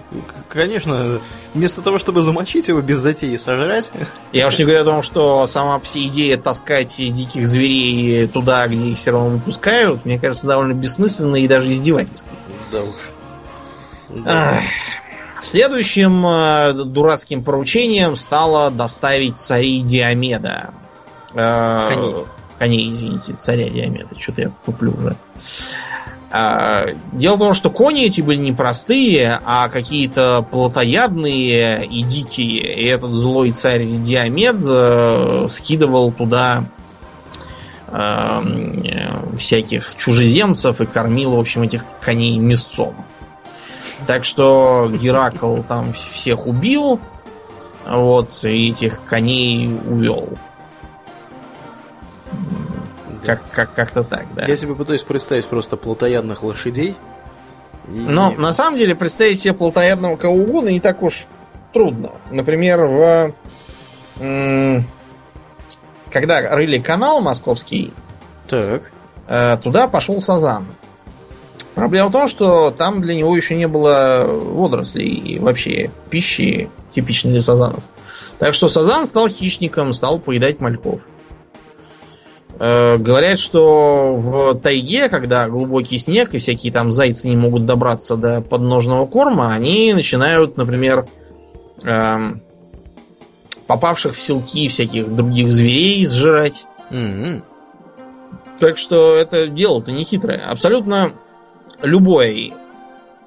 Конечно, вместо того, чтобы замочить его без затеи сожрать. Я уж не говорю о том, что сама идея таскать диких зверей туда, где их все равно выпускают, мне кажется, довольно бессмысленно и даже издевательство. Да уж. Да. Следующим э, дурацким поручением стало доставить царей Диомеда. Э, Коней коней, извините, царя Диомеда. Что-то я туплю уже. А, дело в том, что кони эти были не простые, а какие-то плотоядные и дикие. И этот злой царь Диомед э, скидывал туда э, всяких чужеземцев и кормил, в общем, этих коней мясцом. Так что Геракл там всех убил, вот, и этих коней увел. Как, как, как-то так, да. Я себе пытаюсь представить просто плотоядных лошадей. И... Но на самом деле представить себе плотоядного кого угодно не так уж трудно. Например, в когда рыли канал московский, так. Э, туда пошел Сазан. Проблема в том, что там для него еще не было водорослей и вообще пищи, типичной для сазанов. Так что Сазан стал хищником, стал поедать мальков. Э, говорят, что в тайге, когда глубокий снег и всякие там зайцы не могут добраться до подножного корма, они начинают, например, э, попавших в селки всяких других зверей сжирать. Mm-hmm. Так что это дело-то не хитрое. Абсолютно любой,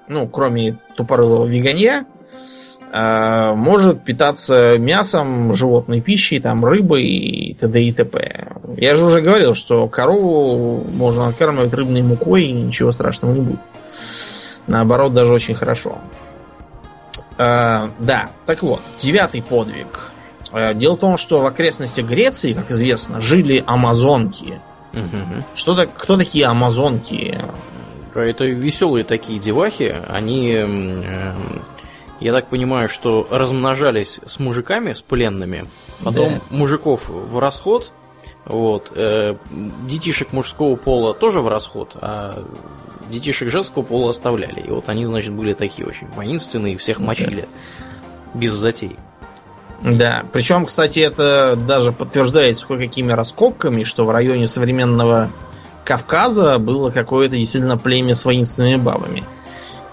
ну, кроме тупорылого веганья, э, может питаться мясом, животной пищей, там, рыбой и т.д. и т.п. Я же уже говорил, что корову можно откармливать рыбной мукой, и ничего страшного не будет. Наоборот, даже очень хорошо. Э, да, так вот, девятый подвиг. Э, дело в том, что в окрестностях Греции, как известно, жили амазонки. Угу. Что так, кто такие амазонки? Это веселые такие девахи. Они я так понимаю, что размножались с мужиками, с пленными, потом да. мужиков в расход, вот, э, детишек мужского пола тоже в расход, а детишек женского пола оставляли. И вот они, значит, были такие очень воинственные, всех мочили без затей. Да, причем, кстати, это даже подтверждается кое-какими раскопками, что в районе современного Кавказа было какое-то действительно племя с воинственными бабами,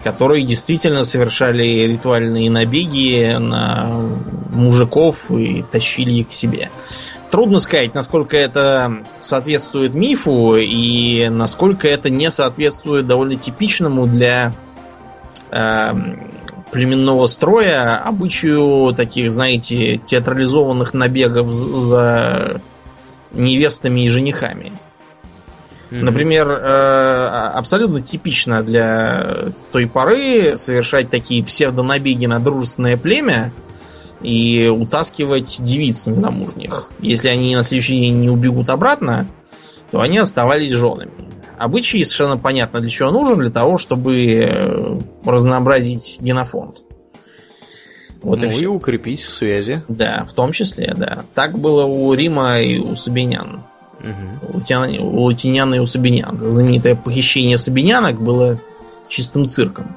которые действительно совершали ритуальные набеги на мужиков и тащили их к себе. Трудно сказать, насколько это соответствует мифу и насколько это не соответствует довольно типичному для э, племенного строя обычаю таких, знаете, театрализованных набегов за невестами и женихами. Например, э, абсолютно типично для той поры совершать такие псевдонабеги на дружественное племя и утаскивать девиц незамужних. Если они на следующий день не убегут обратно, то они оставались женами. Обычай совершенно понятно для чего нужен, для того, чтобы э, разнообразить генофонд. Вот ну и, и укрепить связи. Да, в том числе, да. Так было у Рима и у Сабинян. Угу. У Латинян и у Сабинян. Знаменитое похищение Сабинянок было чистым цирком,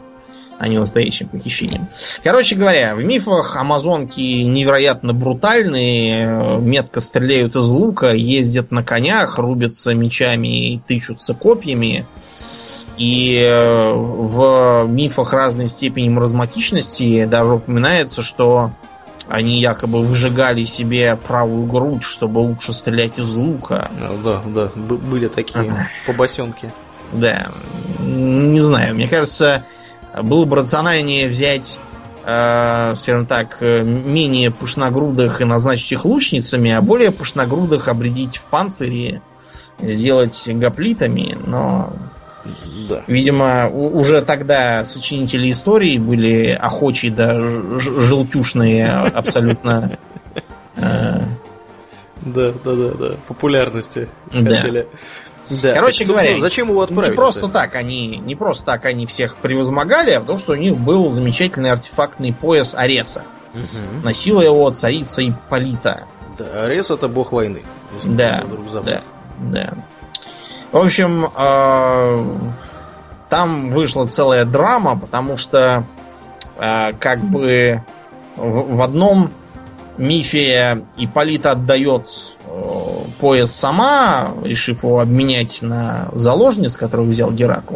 а не настоящим похищением. Короче говоря, в мифах амазонки невероятно брутальные, метко стреляют из лука, ездят на конях, рубятся мечами и тычутся копьями. И э, в мифах разной степени маразматичности даже упоминается, что они якобы выжигали себе правую грудь, чтобы лучше стрелять из лука. А, да, да, были такие побосенки. Да, не знаю, мне кажется, было бы рациональнее взять, э, скажем так, менее пышногрудых и назначить их лучницами, а более пышногрудых обредить в панцире, сделать гоплитами, но да. Видимо, уже тогда сочинители истории были охочи да желтюшные абсолютно. Э, да, да, да, да. Популярности хотели. Да. Короче так, говоря, зачем его отправили? Не просто так они, не просто так они всех превозмогали, а потому что у них был замечательный артефактный пояс Ареса. Угу. Носила его царица Ипполита. Да, Арес это бог войны. Да, да, да. В общем, э, там вышла целая драма, потому что э, как бы в, одном мифе Иполита отдает пояс сама, решив его обменять на заложниц, которую взял Геракл.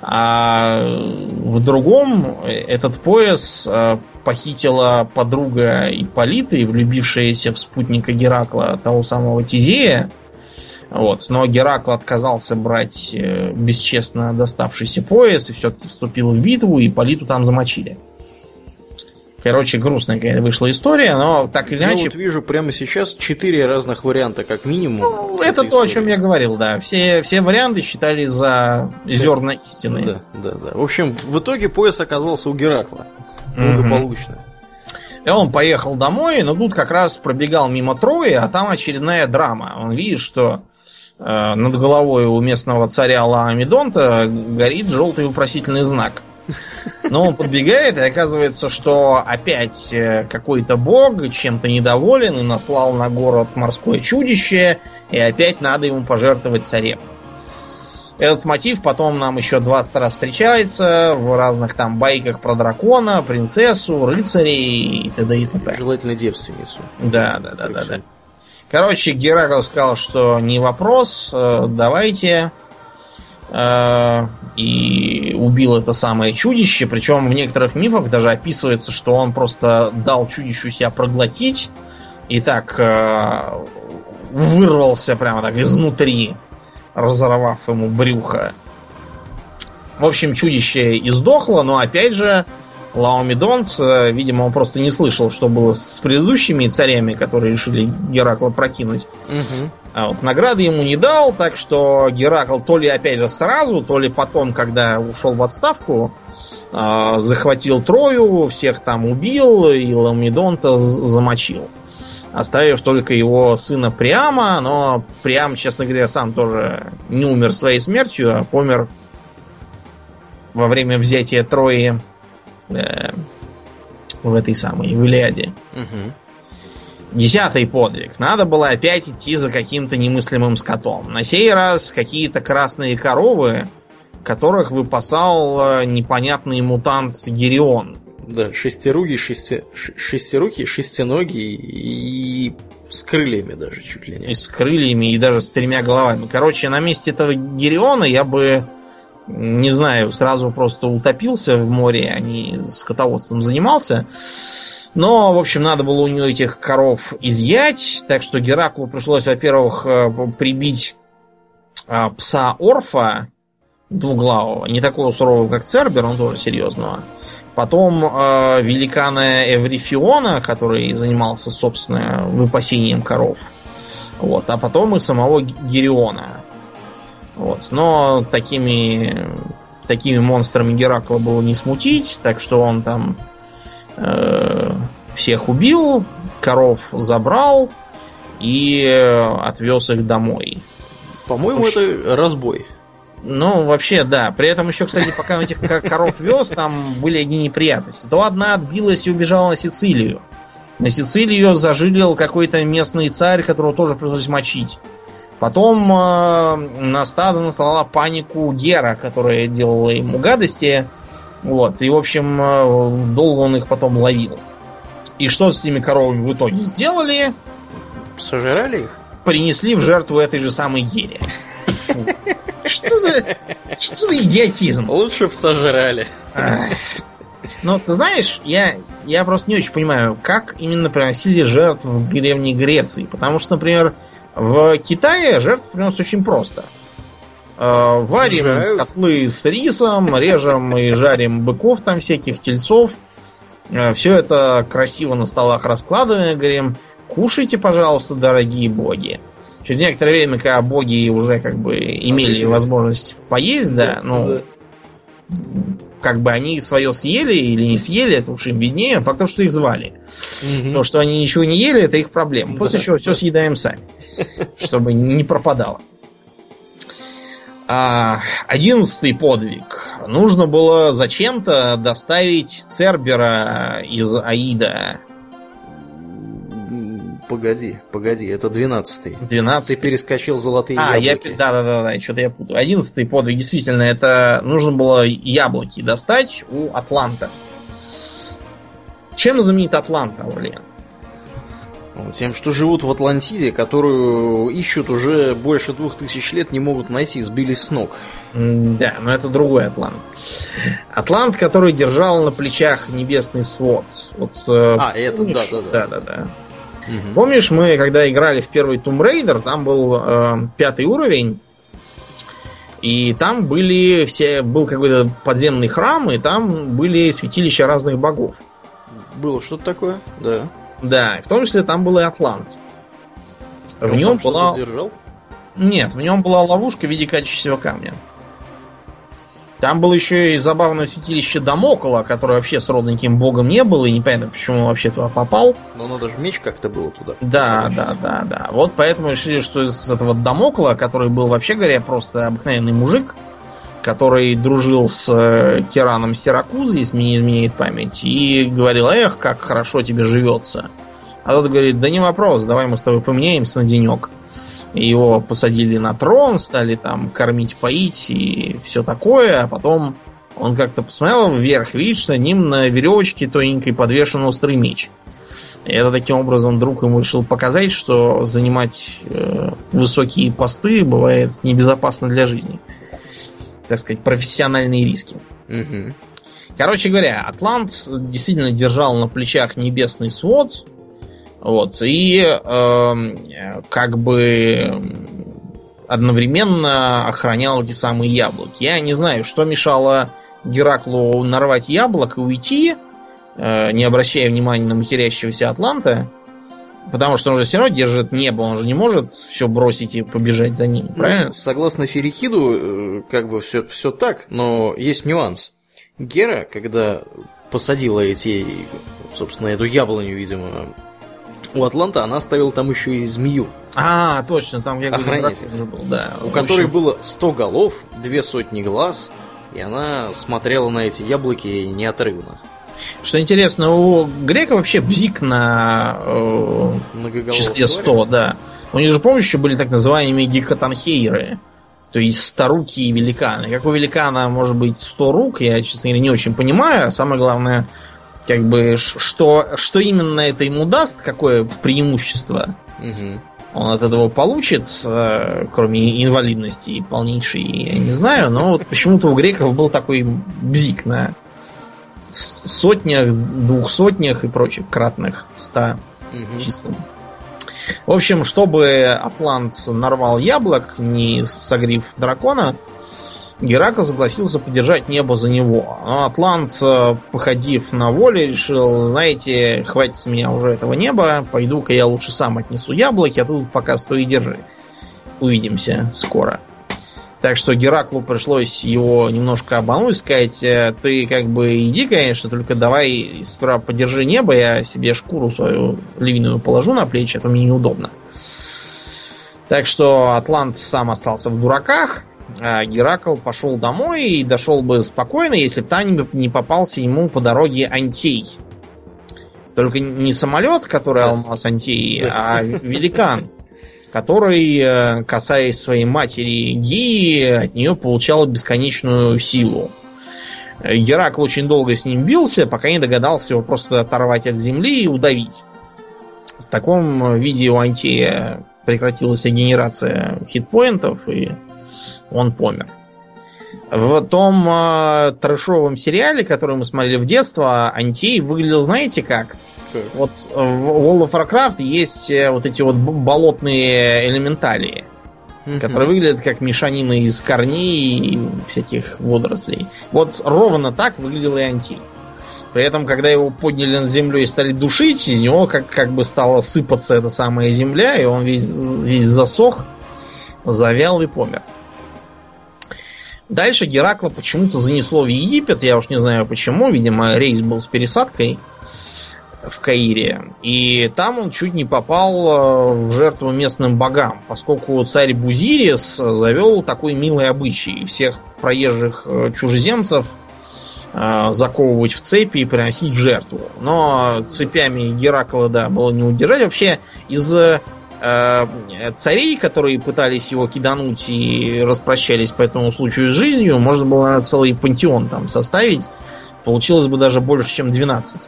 А в другом этот пояс э, похитила подруга Иполиты, влюбившаяся в спутника Геракла, того самого Тизея, вот. Но Геракл отказался брать э, бесчестно доставшийся пояс и все-таки вступил в битву, и Политу там замочили. Короче, грустная какая-то вышла история, но так или иначе... Я вот вижу прямо сейчас четыре разных варианта, как минимум. Ну, это то, о чем я говорил, да. Все, все варианты считали за зерна истины. Да, да, да. В общем, в итоге пояс оказался у Геракла. Благополучно. И он поехал домой, но тут как раз пробегал мимо Трои, а там очередная драма. Он видит, что Э, над головой у местного царя Лаамидонта горит желтый вопросительный знак. Но он подбегает, и оказывается, что опять э, какой-то бог чем-то недоволен и наслал на город морское чудище, и опять надо ему пожертвовать царем. Этот мотив потом нам еще 20 раз встречается в разных там байках про дракона, принцессу, рыцарей и т.д. и т.п. Желательно девственницу. Да, да, да, да, да. Короче, Геракл сказал, что не вопрос, э, давайте. Э, и убил это самое чудище. Причем в некоторых мифах даже описывается, что он просто дал чудищу себя проглотить. И так э, вырвался прямо так изнутри, разорвав ему брюхо. В общем, чудище издохло, но опять же, Лаомедонц, э, видимо, он просто не слышал, что было с предыдущими царями, которые решили Геракла прокинуть. Угу. А вот награды ему не дал, так что Геракл то ли опять же сразу, то ли потом, когда ушел в отставку, э, захватил Трою, всех там убил и Ламедонта замочил. Оставив только его сына Приама, но Приам, честно говоря, сам тоже не умер своей смертью, а помер во время взятия Трои Э, в этой самой, в Илиаде. Угу. Десятый подвиг. Надо было опять идти за каким-то немыслимым скотом. На сей раз какие-то красные коровы, которых выпасал э, непонятный мутант Герион. Да, шестирукий, шести... шестирукий, шестиногий и с крыльями даже чуть ли не. И с крыльями, и даже с тремя головами. Короче, на месте этого Гериона я бы, не знаю, сразу просто утопился в море, а не скотоводством занимался. Но, в общем, надо было у него этих коров изъять, так что Гераклу пришлось, во-первых, э, прибить а, пса Орфа двуглавого, не такого сурового, как Цербер, он тоже серьезного. Потом э, великана Эврифиона, который занимался, собственно, выпасением коров. Вот, а потом и самого Гериона. Вот. Но такими, такими монстрами Геракла было не смутить, так что он там э, всех убил, коров забрал и отвез их домой. По-моему, это разбой. Ну, вообще, да. При этом еще, кстати, пока он этих коров вез, там были одни неприятности. То одна отбилась и убежала на Сицилию. На Сицилию зажилил какой-то местный царь, которого тоже пришлось мочить. Потом э, на стадо наслала панику Гера, которая делала ему гадости. Вот. И, в общем, э, долго он их потом ловил. И что с этими коровами в итоге сделали? Сожрали их? Принесли в жертву этой же самой Гере. Что за, что за идиотизм? Лучше в сожрали. Ну, ты знаешь, я, я просто не очень понимаю, как именно приносили жертв в древней Греции. Потому что, например, в Китае жертв приносят очень просто. Э, варим Сжирают. котлы с рисом, режем и жарим быков там всяких, тельцов. Э, Все это красиво на столах раскладываем, говорим, кушайте, пожалуйста, дорогие боги. Через некоторое время, когда боги уже как бы имели возможность поесть, да, ну. Как бы они свое съели или не съели, это уж им виднее. Факт то, что их звали. Угу. То, что они ничего не ели, это их проблема. После да, чего да. все съедаем сами, чтобы не пропадало. А, одиннадцатый подвиг. Нужно было зачем-то доставить Цербера из Аида Погоди, погоди, это двенадцатый. Двенадцатый. Ты перескочил золотые а, яблоки. Я, да, да, да, да, что-то я путаю. Одиннадцатый подвиг, действительно, это нужно было яблоки достать у Атланта. Чем знаменит Атланта, Орлен? Тем, что живут в Атлантиде, которую ищут уже больше двух тысяч лет, не могут найти, сбились с ног. Да, но это другой Атлант. Атлант, который держал на плечах небесный свод. Вот, э, а, это, да, да, да. Да, да, да. Угу. Помнишь, мы когда играли в первый Tomb Raider, там был э, пятый уровень, и там были все, был какой-то подземный храм, и там были святилища разных богов. Было что-то такое, да. Да, в том числе там был и Атлант. В нем была... держал? Нет, в нем была ловушка в виде качественного камня. Там было еще и забавное святилище Дамокола, которое вообще с родненьким богом не было, и непонятно, почему он вообще туда попал. Но надо же меч как-то было туда. Да, да, да, да. Вот поэтому решили, что из этого Дамокла, который был, вообще говоря, просто обыкновенный мужик, который дружил с э, тираном Сиракузы, если мне не изменяет память, и говорил, эх, как хорошо тебе живется. А тот говорит, да не вопрос, давай мы с тобой поменяемся на денек. Его посадили на трон, стали там кормить, поить и все такое, а потом он как-то посмотрел вверх, видит, что ним на веревочке тоненькой подвешен острый меч. И это таким образом друг ему решил показать, что занимать э, высокие посты бывает небезопасно для жизни. Так сказать, профессиональные риски. Угу. Короче говоря, Атлант действительно держал на плечах небесный свод, вот. И э, как бы одновременно охранял эти самые яблоки. Я не знаю, что мешало Гераклу нарвать яблок и уйти, э, не обращая внимания на матерящегося Атланта. Потому что он же все равно держит небо, он же не может все бросить и побежать за ним, ну, правильно? Ну, согласно Ферикиду, э, как бы все, все так, но есть нюанс. Гера, когда посадила эти, собственно, эту яблоню, видимо, у Атланта она оставила там еще и змею. А, точно, там я Охранитель. уже был, да. У которой было 100 голов, две сотни глаз, и она смотрела на эти яблоки неотрывно. Что интересно, у грека вообще бзик на э, числе 100, да. У них же, помнишь, еще были так называемые гекатанхейры. То есть старуки и великаны. Как у великана может быть 100 рук, я, честно говоря, не очень понимаю. Самое главное, как бы, что, что именно это ему даст, какое преимущество угу. он от этого получит, э, кроме инвалидности полнейшей, я не знаю. Но вот почему-то у греков был такой бзик на сотнях, двухсотнях и прочих кратных ста угу. числам. В общем, чтобы Атлант нарвал яблок, не согрив дракона, Геракл согласился подержать небо за него. Но Атлант, э, походив на воле, решил, знаете, хватит с меня уже этого неба, пойду-ка я лучше сам отнесу яблоки, а тут пока стой и держи. Увидимся скоро. Так что Гераклу пришлось его немножко обмануть, сказать, «Э, ты как бы иди, конечно, только давай сперва подержи небо, я себе шкуру свою львиную положу на плечи, а то мне неудобно. Так что Атлант сам остался в дураках, а Геракл пошел домой и дошел бы спокойно, если бы там не попался ему по дороге Антей. Только не самолет, который алмаз Антей, а великан который, э, касаясь своей матери Гии, от нее получал бесконечную силу. Геракл очень долго с ним бился, пока не догадался его просто оторвать от земли и удавить. В таком виде у Антея прекратилась генерация хитпоинтов, и он помер. В том э, трэшовом сериале, который мы смотрели в детство, Антей выглядел, знаете как? Так. Вот в World of Warcraft есть э, вот эти вот болотные элементалии, mm которые выглядят как мешанины из корней и всяких водорослей. Вот ровно так выглядел и Анти. При этом, когда его подняли над землей и стали душить, из него как, как бы стала сыпаться эта самая земля, и он весь, весь засох, завял и помер. Дальше Геракла почему-то занесло в Египет, я уж не знаю почему, видимо, рейс был с пересадкой в Каире. И там он чуть не попал э, в жертву местным богам, поскольку царь Бузирис завел такой милый обычай всех проезжих э, чужеземцев э, заковывать в цепи и приносить в жертву. Но цепями Геракла, да, было не удержать. Вообще, из царей, которые пытались его кидануть и распрощались по этому случаю с жизнью, можно было наверное, целый пантеон там составить. Получилось бы даже больше, чем 12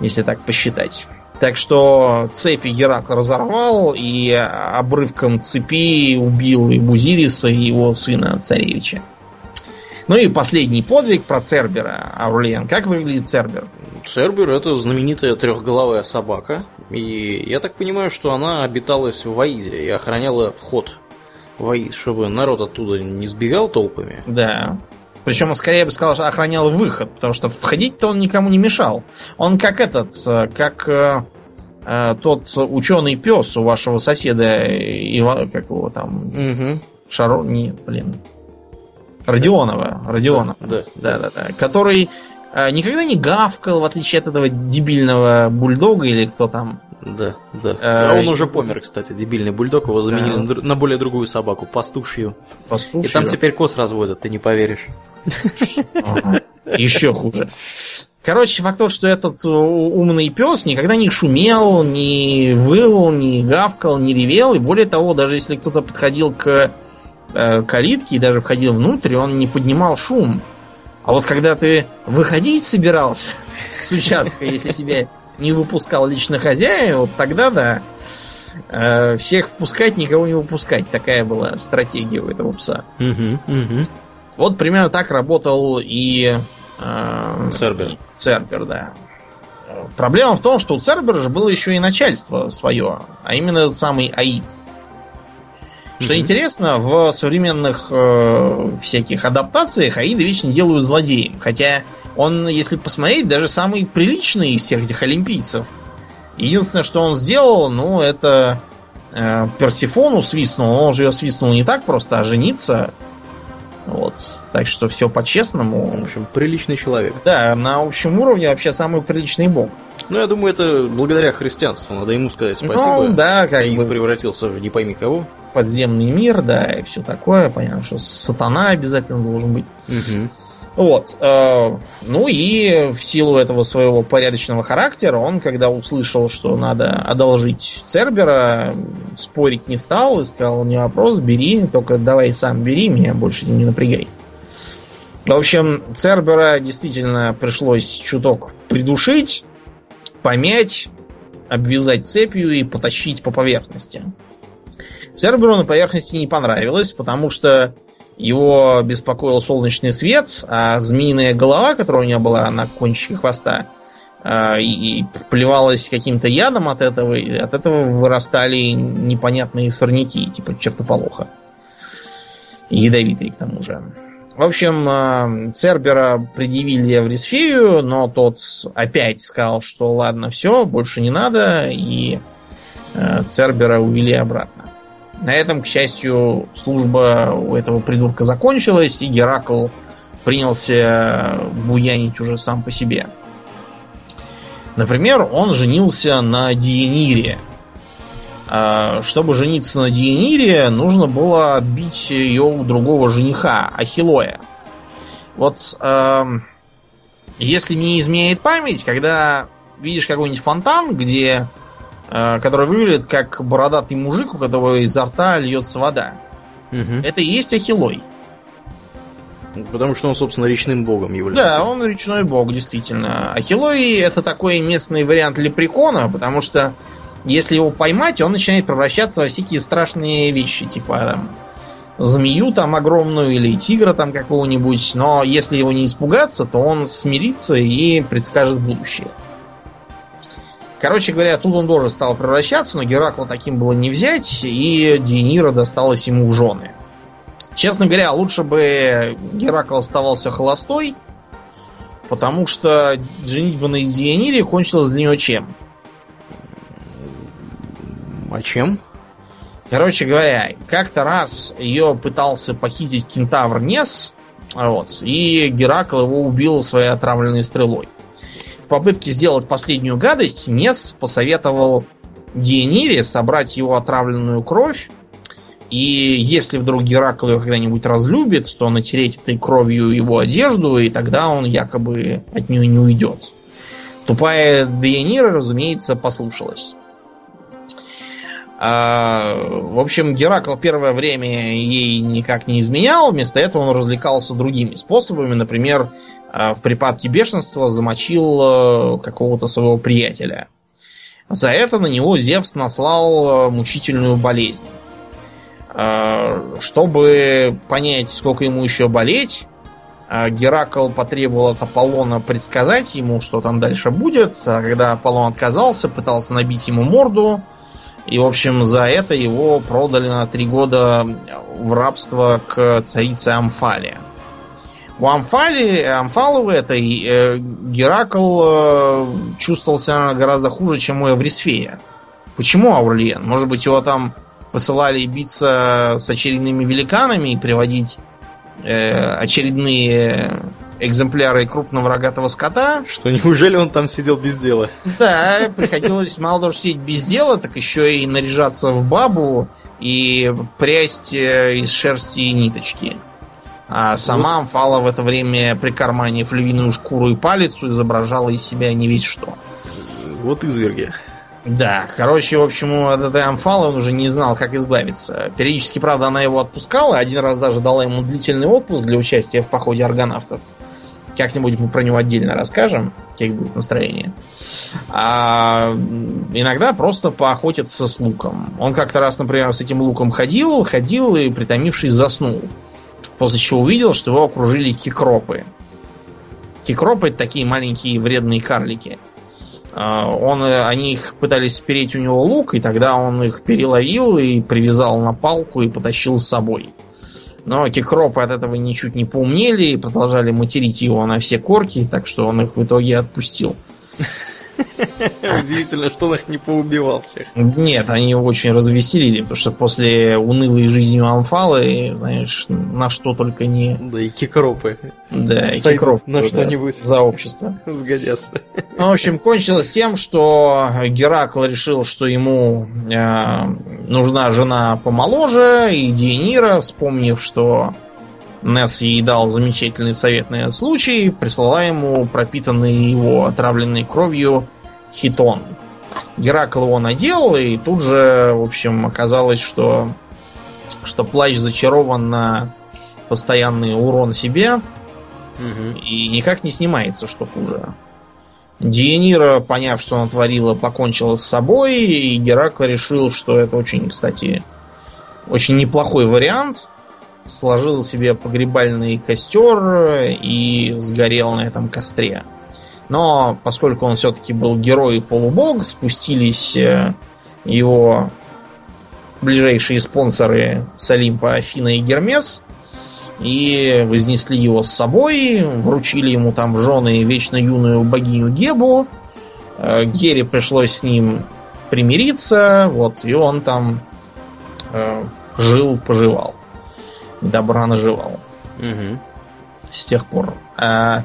если так посчитать. Так что цепи Геракл разорвал и обрывком цепи убил и Бузириса, и его сына царевича. Ну и последний подвиг про Цербера. Аурлиен, как выглядит Цербер? Цербер это знаменитая трехголовая собака. И я так понимаю, что она обиталась в Аиде и охраняла вход в Аид, чтобы народ оттуда не сбегал толпами. Да. Причем, скорее я бы сказал, что охранял выход, потому что входить-то он никому не мешал. Он как этот, как э, э, тот ученый пес у вашего соседа, Ива, как его там, угу. Шаро, не, блин, Родионова, Родионова, да, да, да, да, который э, никогда не гавкал, в отличие от этого дебильного бульдога или кто там. Да, да. А, а он уже помер, кстати, дебильный бульдог, его заменили да. на более другую собаку, пастушью. Пастушью. И там теперь коз разводят, ты не поверишь. Еще хуже. Короче, факт то, что этот умный пес никогда не шумел, не выл, не гавкал, не ревел. И более того, даже если кто-то подходил к э, калитке и даже входил внутрь, он не поднимал шум. А вот когда ты выходить собирался с участка, если тебя не выпускал лично хозяин, вот тогда да. Э, всех впускать, никого не выпускать. Такая была стратегия у этого пса. Угу, угу. Вот примерно так работал и э, Цербер. Цербер, да. Проблема в том, что у Цербера же было еще и начальство свое, а именно этот самый АИД. Что mm-hmm. интересно, в современных э, всяких адаптациях Аиды вечно делают злодеем. Хотя он, если посмотреть, даже самый приличный из всех этих олимпийцев. Единственное, что он сделал, ну, это э, Персифону свистнул. Он же ее свистнул не так просто, а жениться вот. Так что все по-честному. В общем, приличный человек. Да, на общем уровне вообще самый приличный бог. Ну, я думаю, это благодаря христианству. Надо ему сказать спасибо. Ну, да, как и бы... превратился в не пойми кого. Подземный мир, да, и все такое. Понятно, что сатана обязательно должен быть. Угу. Вот. Э, ну и в силу этого своего порядочного характера, он, когда услышал, что надо одолжить Цербера, спорить не стал и сказал, не вопрос, бери, только давай сам бери, меня больше не напрягай. В общем, Цербера действительно пришлось чуток придушить, помять, обвязать цепью и потащить по поверхности. Церберу на поверхности не понравилось, потому что его беспокоил солнечный свет, а змеиная голова, которая у него была на кончике хвоста, а, и плевалась каким-то ядом от этого, и от этого вырастали непонятные сорняки, типа чертополоха. Ядовитые, к тому же. В общем, а, Цербера предъявили Еврисфею, но тот опять сказал, что ладно, все, больше не надо, и а, Цербера увели обратно. На этом, к счастью, служба у этого придурка закончилась, и Геракл принялся буянить уже сам по себе. Например, он женился на Диенире. А, чтобы жениться на Диенире, нужно было отбить ее у другого жениха, Ахилоя. Вот эм, если мне изменяет память, когда видишь какой-нибудь фонтан, где который выглядит как бородатый мужик, у которого изо рта льется вода. Угу. Это и есть Ахилой. Потому что он, собственно, речным богом является. Да, он речной бог, действительно. Ахилой это такой местный вариант лепрекона, потому что если его поймать, он начинает превращаться во всякие страшные вещи, типа там, змею там огромную или тигра там какого-нибудь. Но если его не испугаться, то он смирится и предскажет будущее. Короче говоря, тут он тоже стал превращаться, но Геракла таким было не взять, и Денира досталась ему в жены. Честно говоря, лучше бы Геракл оставался холостой, потому что женитьба на Дианире кончилась для него чем? А чем? Короче говоря, как-то раз ее пытался похитить кентавр Нес, вот, и Геракл его убил своей отравленной стрелой попытке сделать последнюю гадость, Нес посоветовал Диенире собрать его отравленную кровь, и если вдруг Геракл ее когда-нибудь разлюбит, то натереть этой кровью его одежду, и тогда он якобы от нее не уйдет. Тупая Диенира, разумеется, послушалась. А, в общем, Геракл первое время ей никак не изменял, вместо этого он развлекался другими способами, например, а, в припадке бешенства замочил э, какого-то своего приятеля. За это на него Зевс наслал э, мучительную болезнь. А, чтобы понять, сколько ему еще болеть, а, Геракл потребовал от Аполлона предсказать ему, что там дальше будет. А когда Аполлон отказался, пытался набить ему морду. И, в общем, за это его продали на три года в рабство к царице Амфале. У Амфали, Амфаловы этой э, Геракл э, чувствовал себя гораздо хуже, чем у Эврисфея. Почему Аурлиен? Может быть, его там посылали биться с очередными великанами и приводить э, очередные экземпляры крупного рогатого скота. Что, неужели он там сидел без дела? Да, приходилось мало того, что сидеть без дела, так еще и наряжаться в бабу и прясть э, из шерсти ниточки. А сама Амфала в это время, прикарманив львиную шкуру и палицу, изображала из себя не весь что. Вот изверги. Да, короче, в общем, от этой Амфалы он уже не знал, как избавиться. Периодически, правда, она его отпускала, один раз даже дала ему длительный отпуск для участия в походе аргонавтов. Как-нибудь мы про него отдельно расскажем, как будет настроение. А иногда просто поохотиться с луком. Он как-то раз, например, с этим луком ходил, ходил и, притомившись, заснул. После чего увидел, что его окружили кикропы. Кикропы это такие маленькие вредные карлики. А, он, они их пытались спереть у него лук, и тогда он их переловил и привязал на палку и потащил с собой. Но кикропы от этого ничуть не поумнели и продолжали материть его на все корки, так что он их в итоге отпустил. Удивительно, что он их не поубивал всех. Нет, они его очень развеселили, потому что после унылой жизни Амфалы, знаешь, на что только не... Да, и кикропы. Да, и кикропы. На что-нибудь. За общество. Сгодятся. Ну, в общем, кончилось тем, что Геракл решил, что ему э, нужна жена помоложе, и Диенира, вспомнив, что Несс ей дал замечательный совет на этот случай, прислала ему пропитанный его отравленной кровью хитон. Геракл его надел, и тут же, в общем, оказалось, что, что плащ зачарован на постоянный урон себе угу. и никак не снимается, что хуже. Диенира, поняв, что она творила, покончила с собой, и Геракл решил, что это очень, кстати, очень неплохой вариант. Сложил себе погребальный костер и сгорел на этом костре. Но поскольку он все-таки был герой и полубог, спустились э, его ближайшие спонсоры с Олимпа Афина и Гермес и вознесли его с собой, вручили ему там в жены вечно юную богиню Гебу. Э, Гере пришлось с ним примириться, вот, и он там э, жил, поживал. Добра наживал. Угу. С тех пор. А,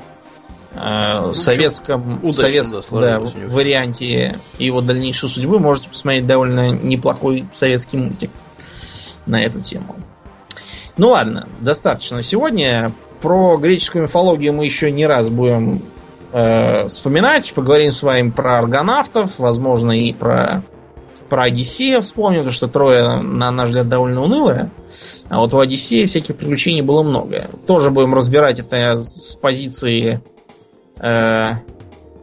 а в советском, советском да, варианте его дальнейшей судьбы можете посмотреть довольно неплохой советский мультик на эту тему. Ну ладно, достаточно сегодня. Про греческую мифологию мы еще не раз будем э, вспоминать. Поговорим с вами про аргонавтов, возможно, и про, про Одиссея вспомним, потому что трое, на наш взгляд, довольно унылое. А вот у Одиссея всяких приключений было много. Тоже будем разбирать это с позиции э,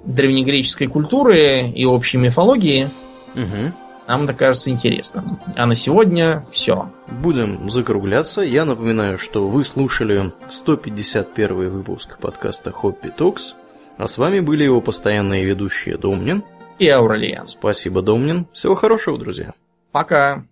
древнегреческой культуры и общей мифологии. Угу. Нам это кажется интересным. А на сегодня все. Будем закругляться. Я напоминаю, что вы слушали 151 выпуск подкаста Хобби Токс. А с вами были его постоянные ведущие Домнин и Ауралиан. Спасибо, Домнин. Всего хорошего, друзья. Пока.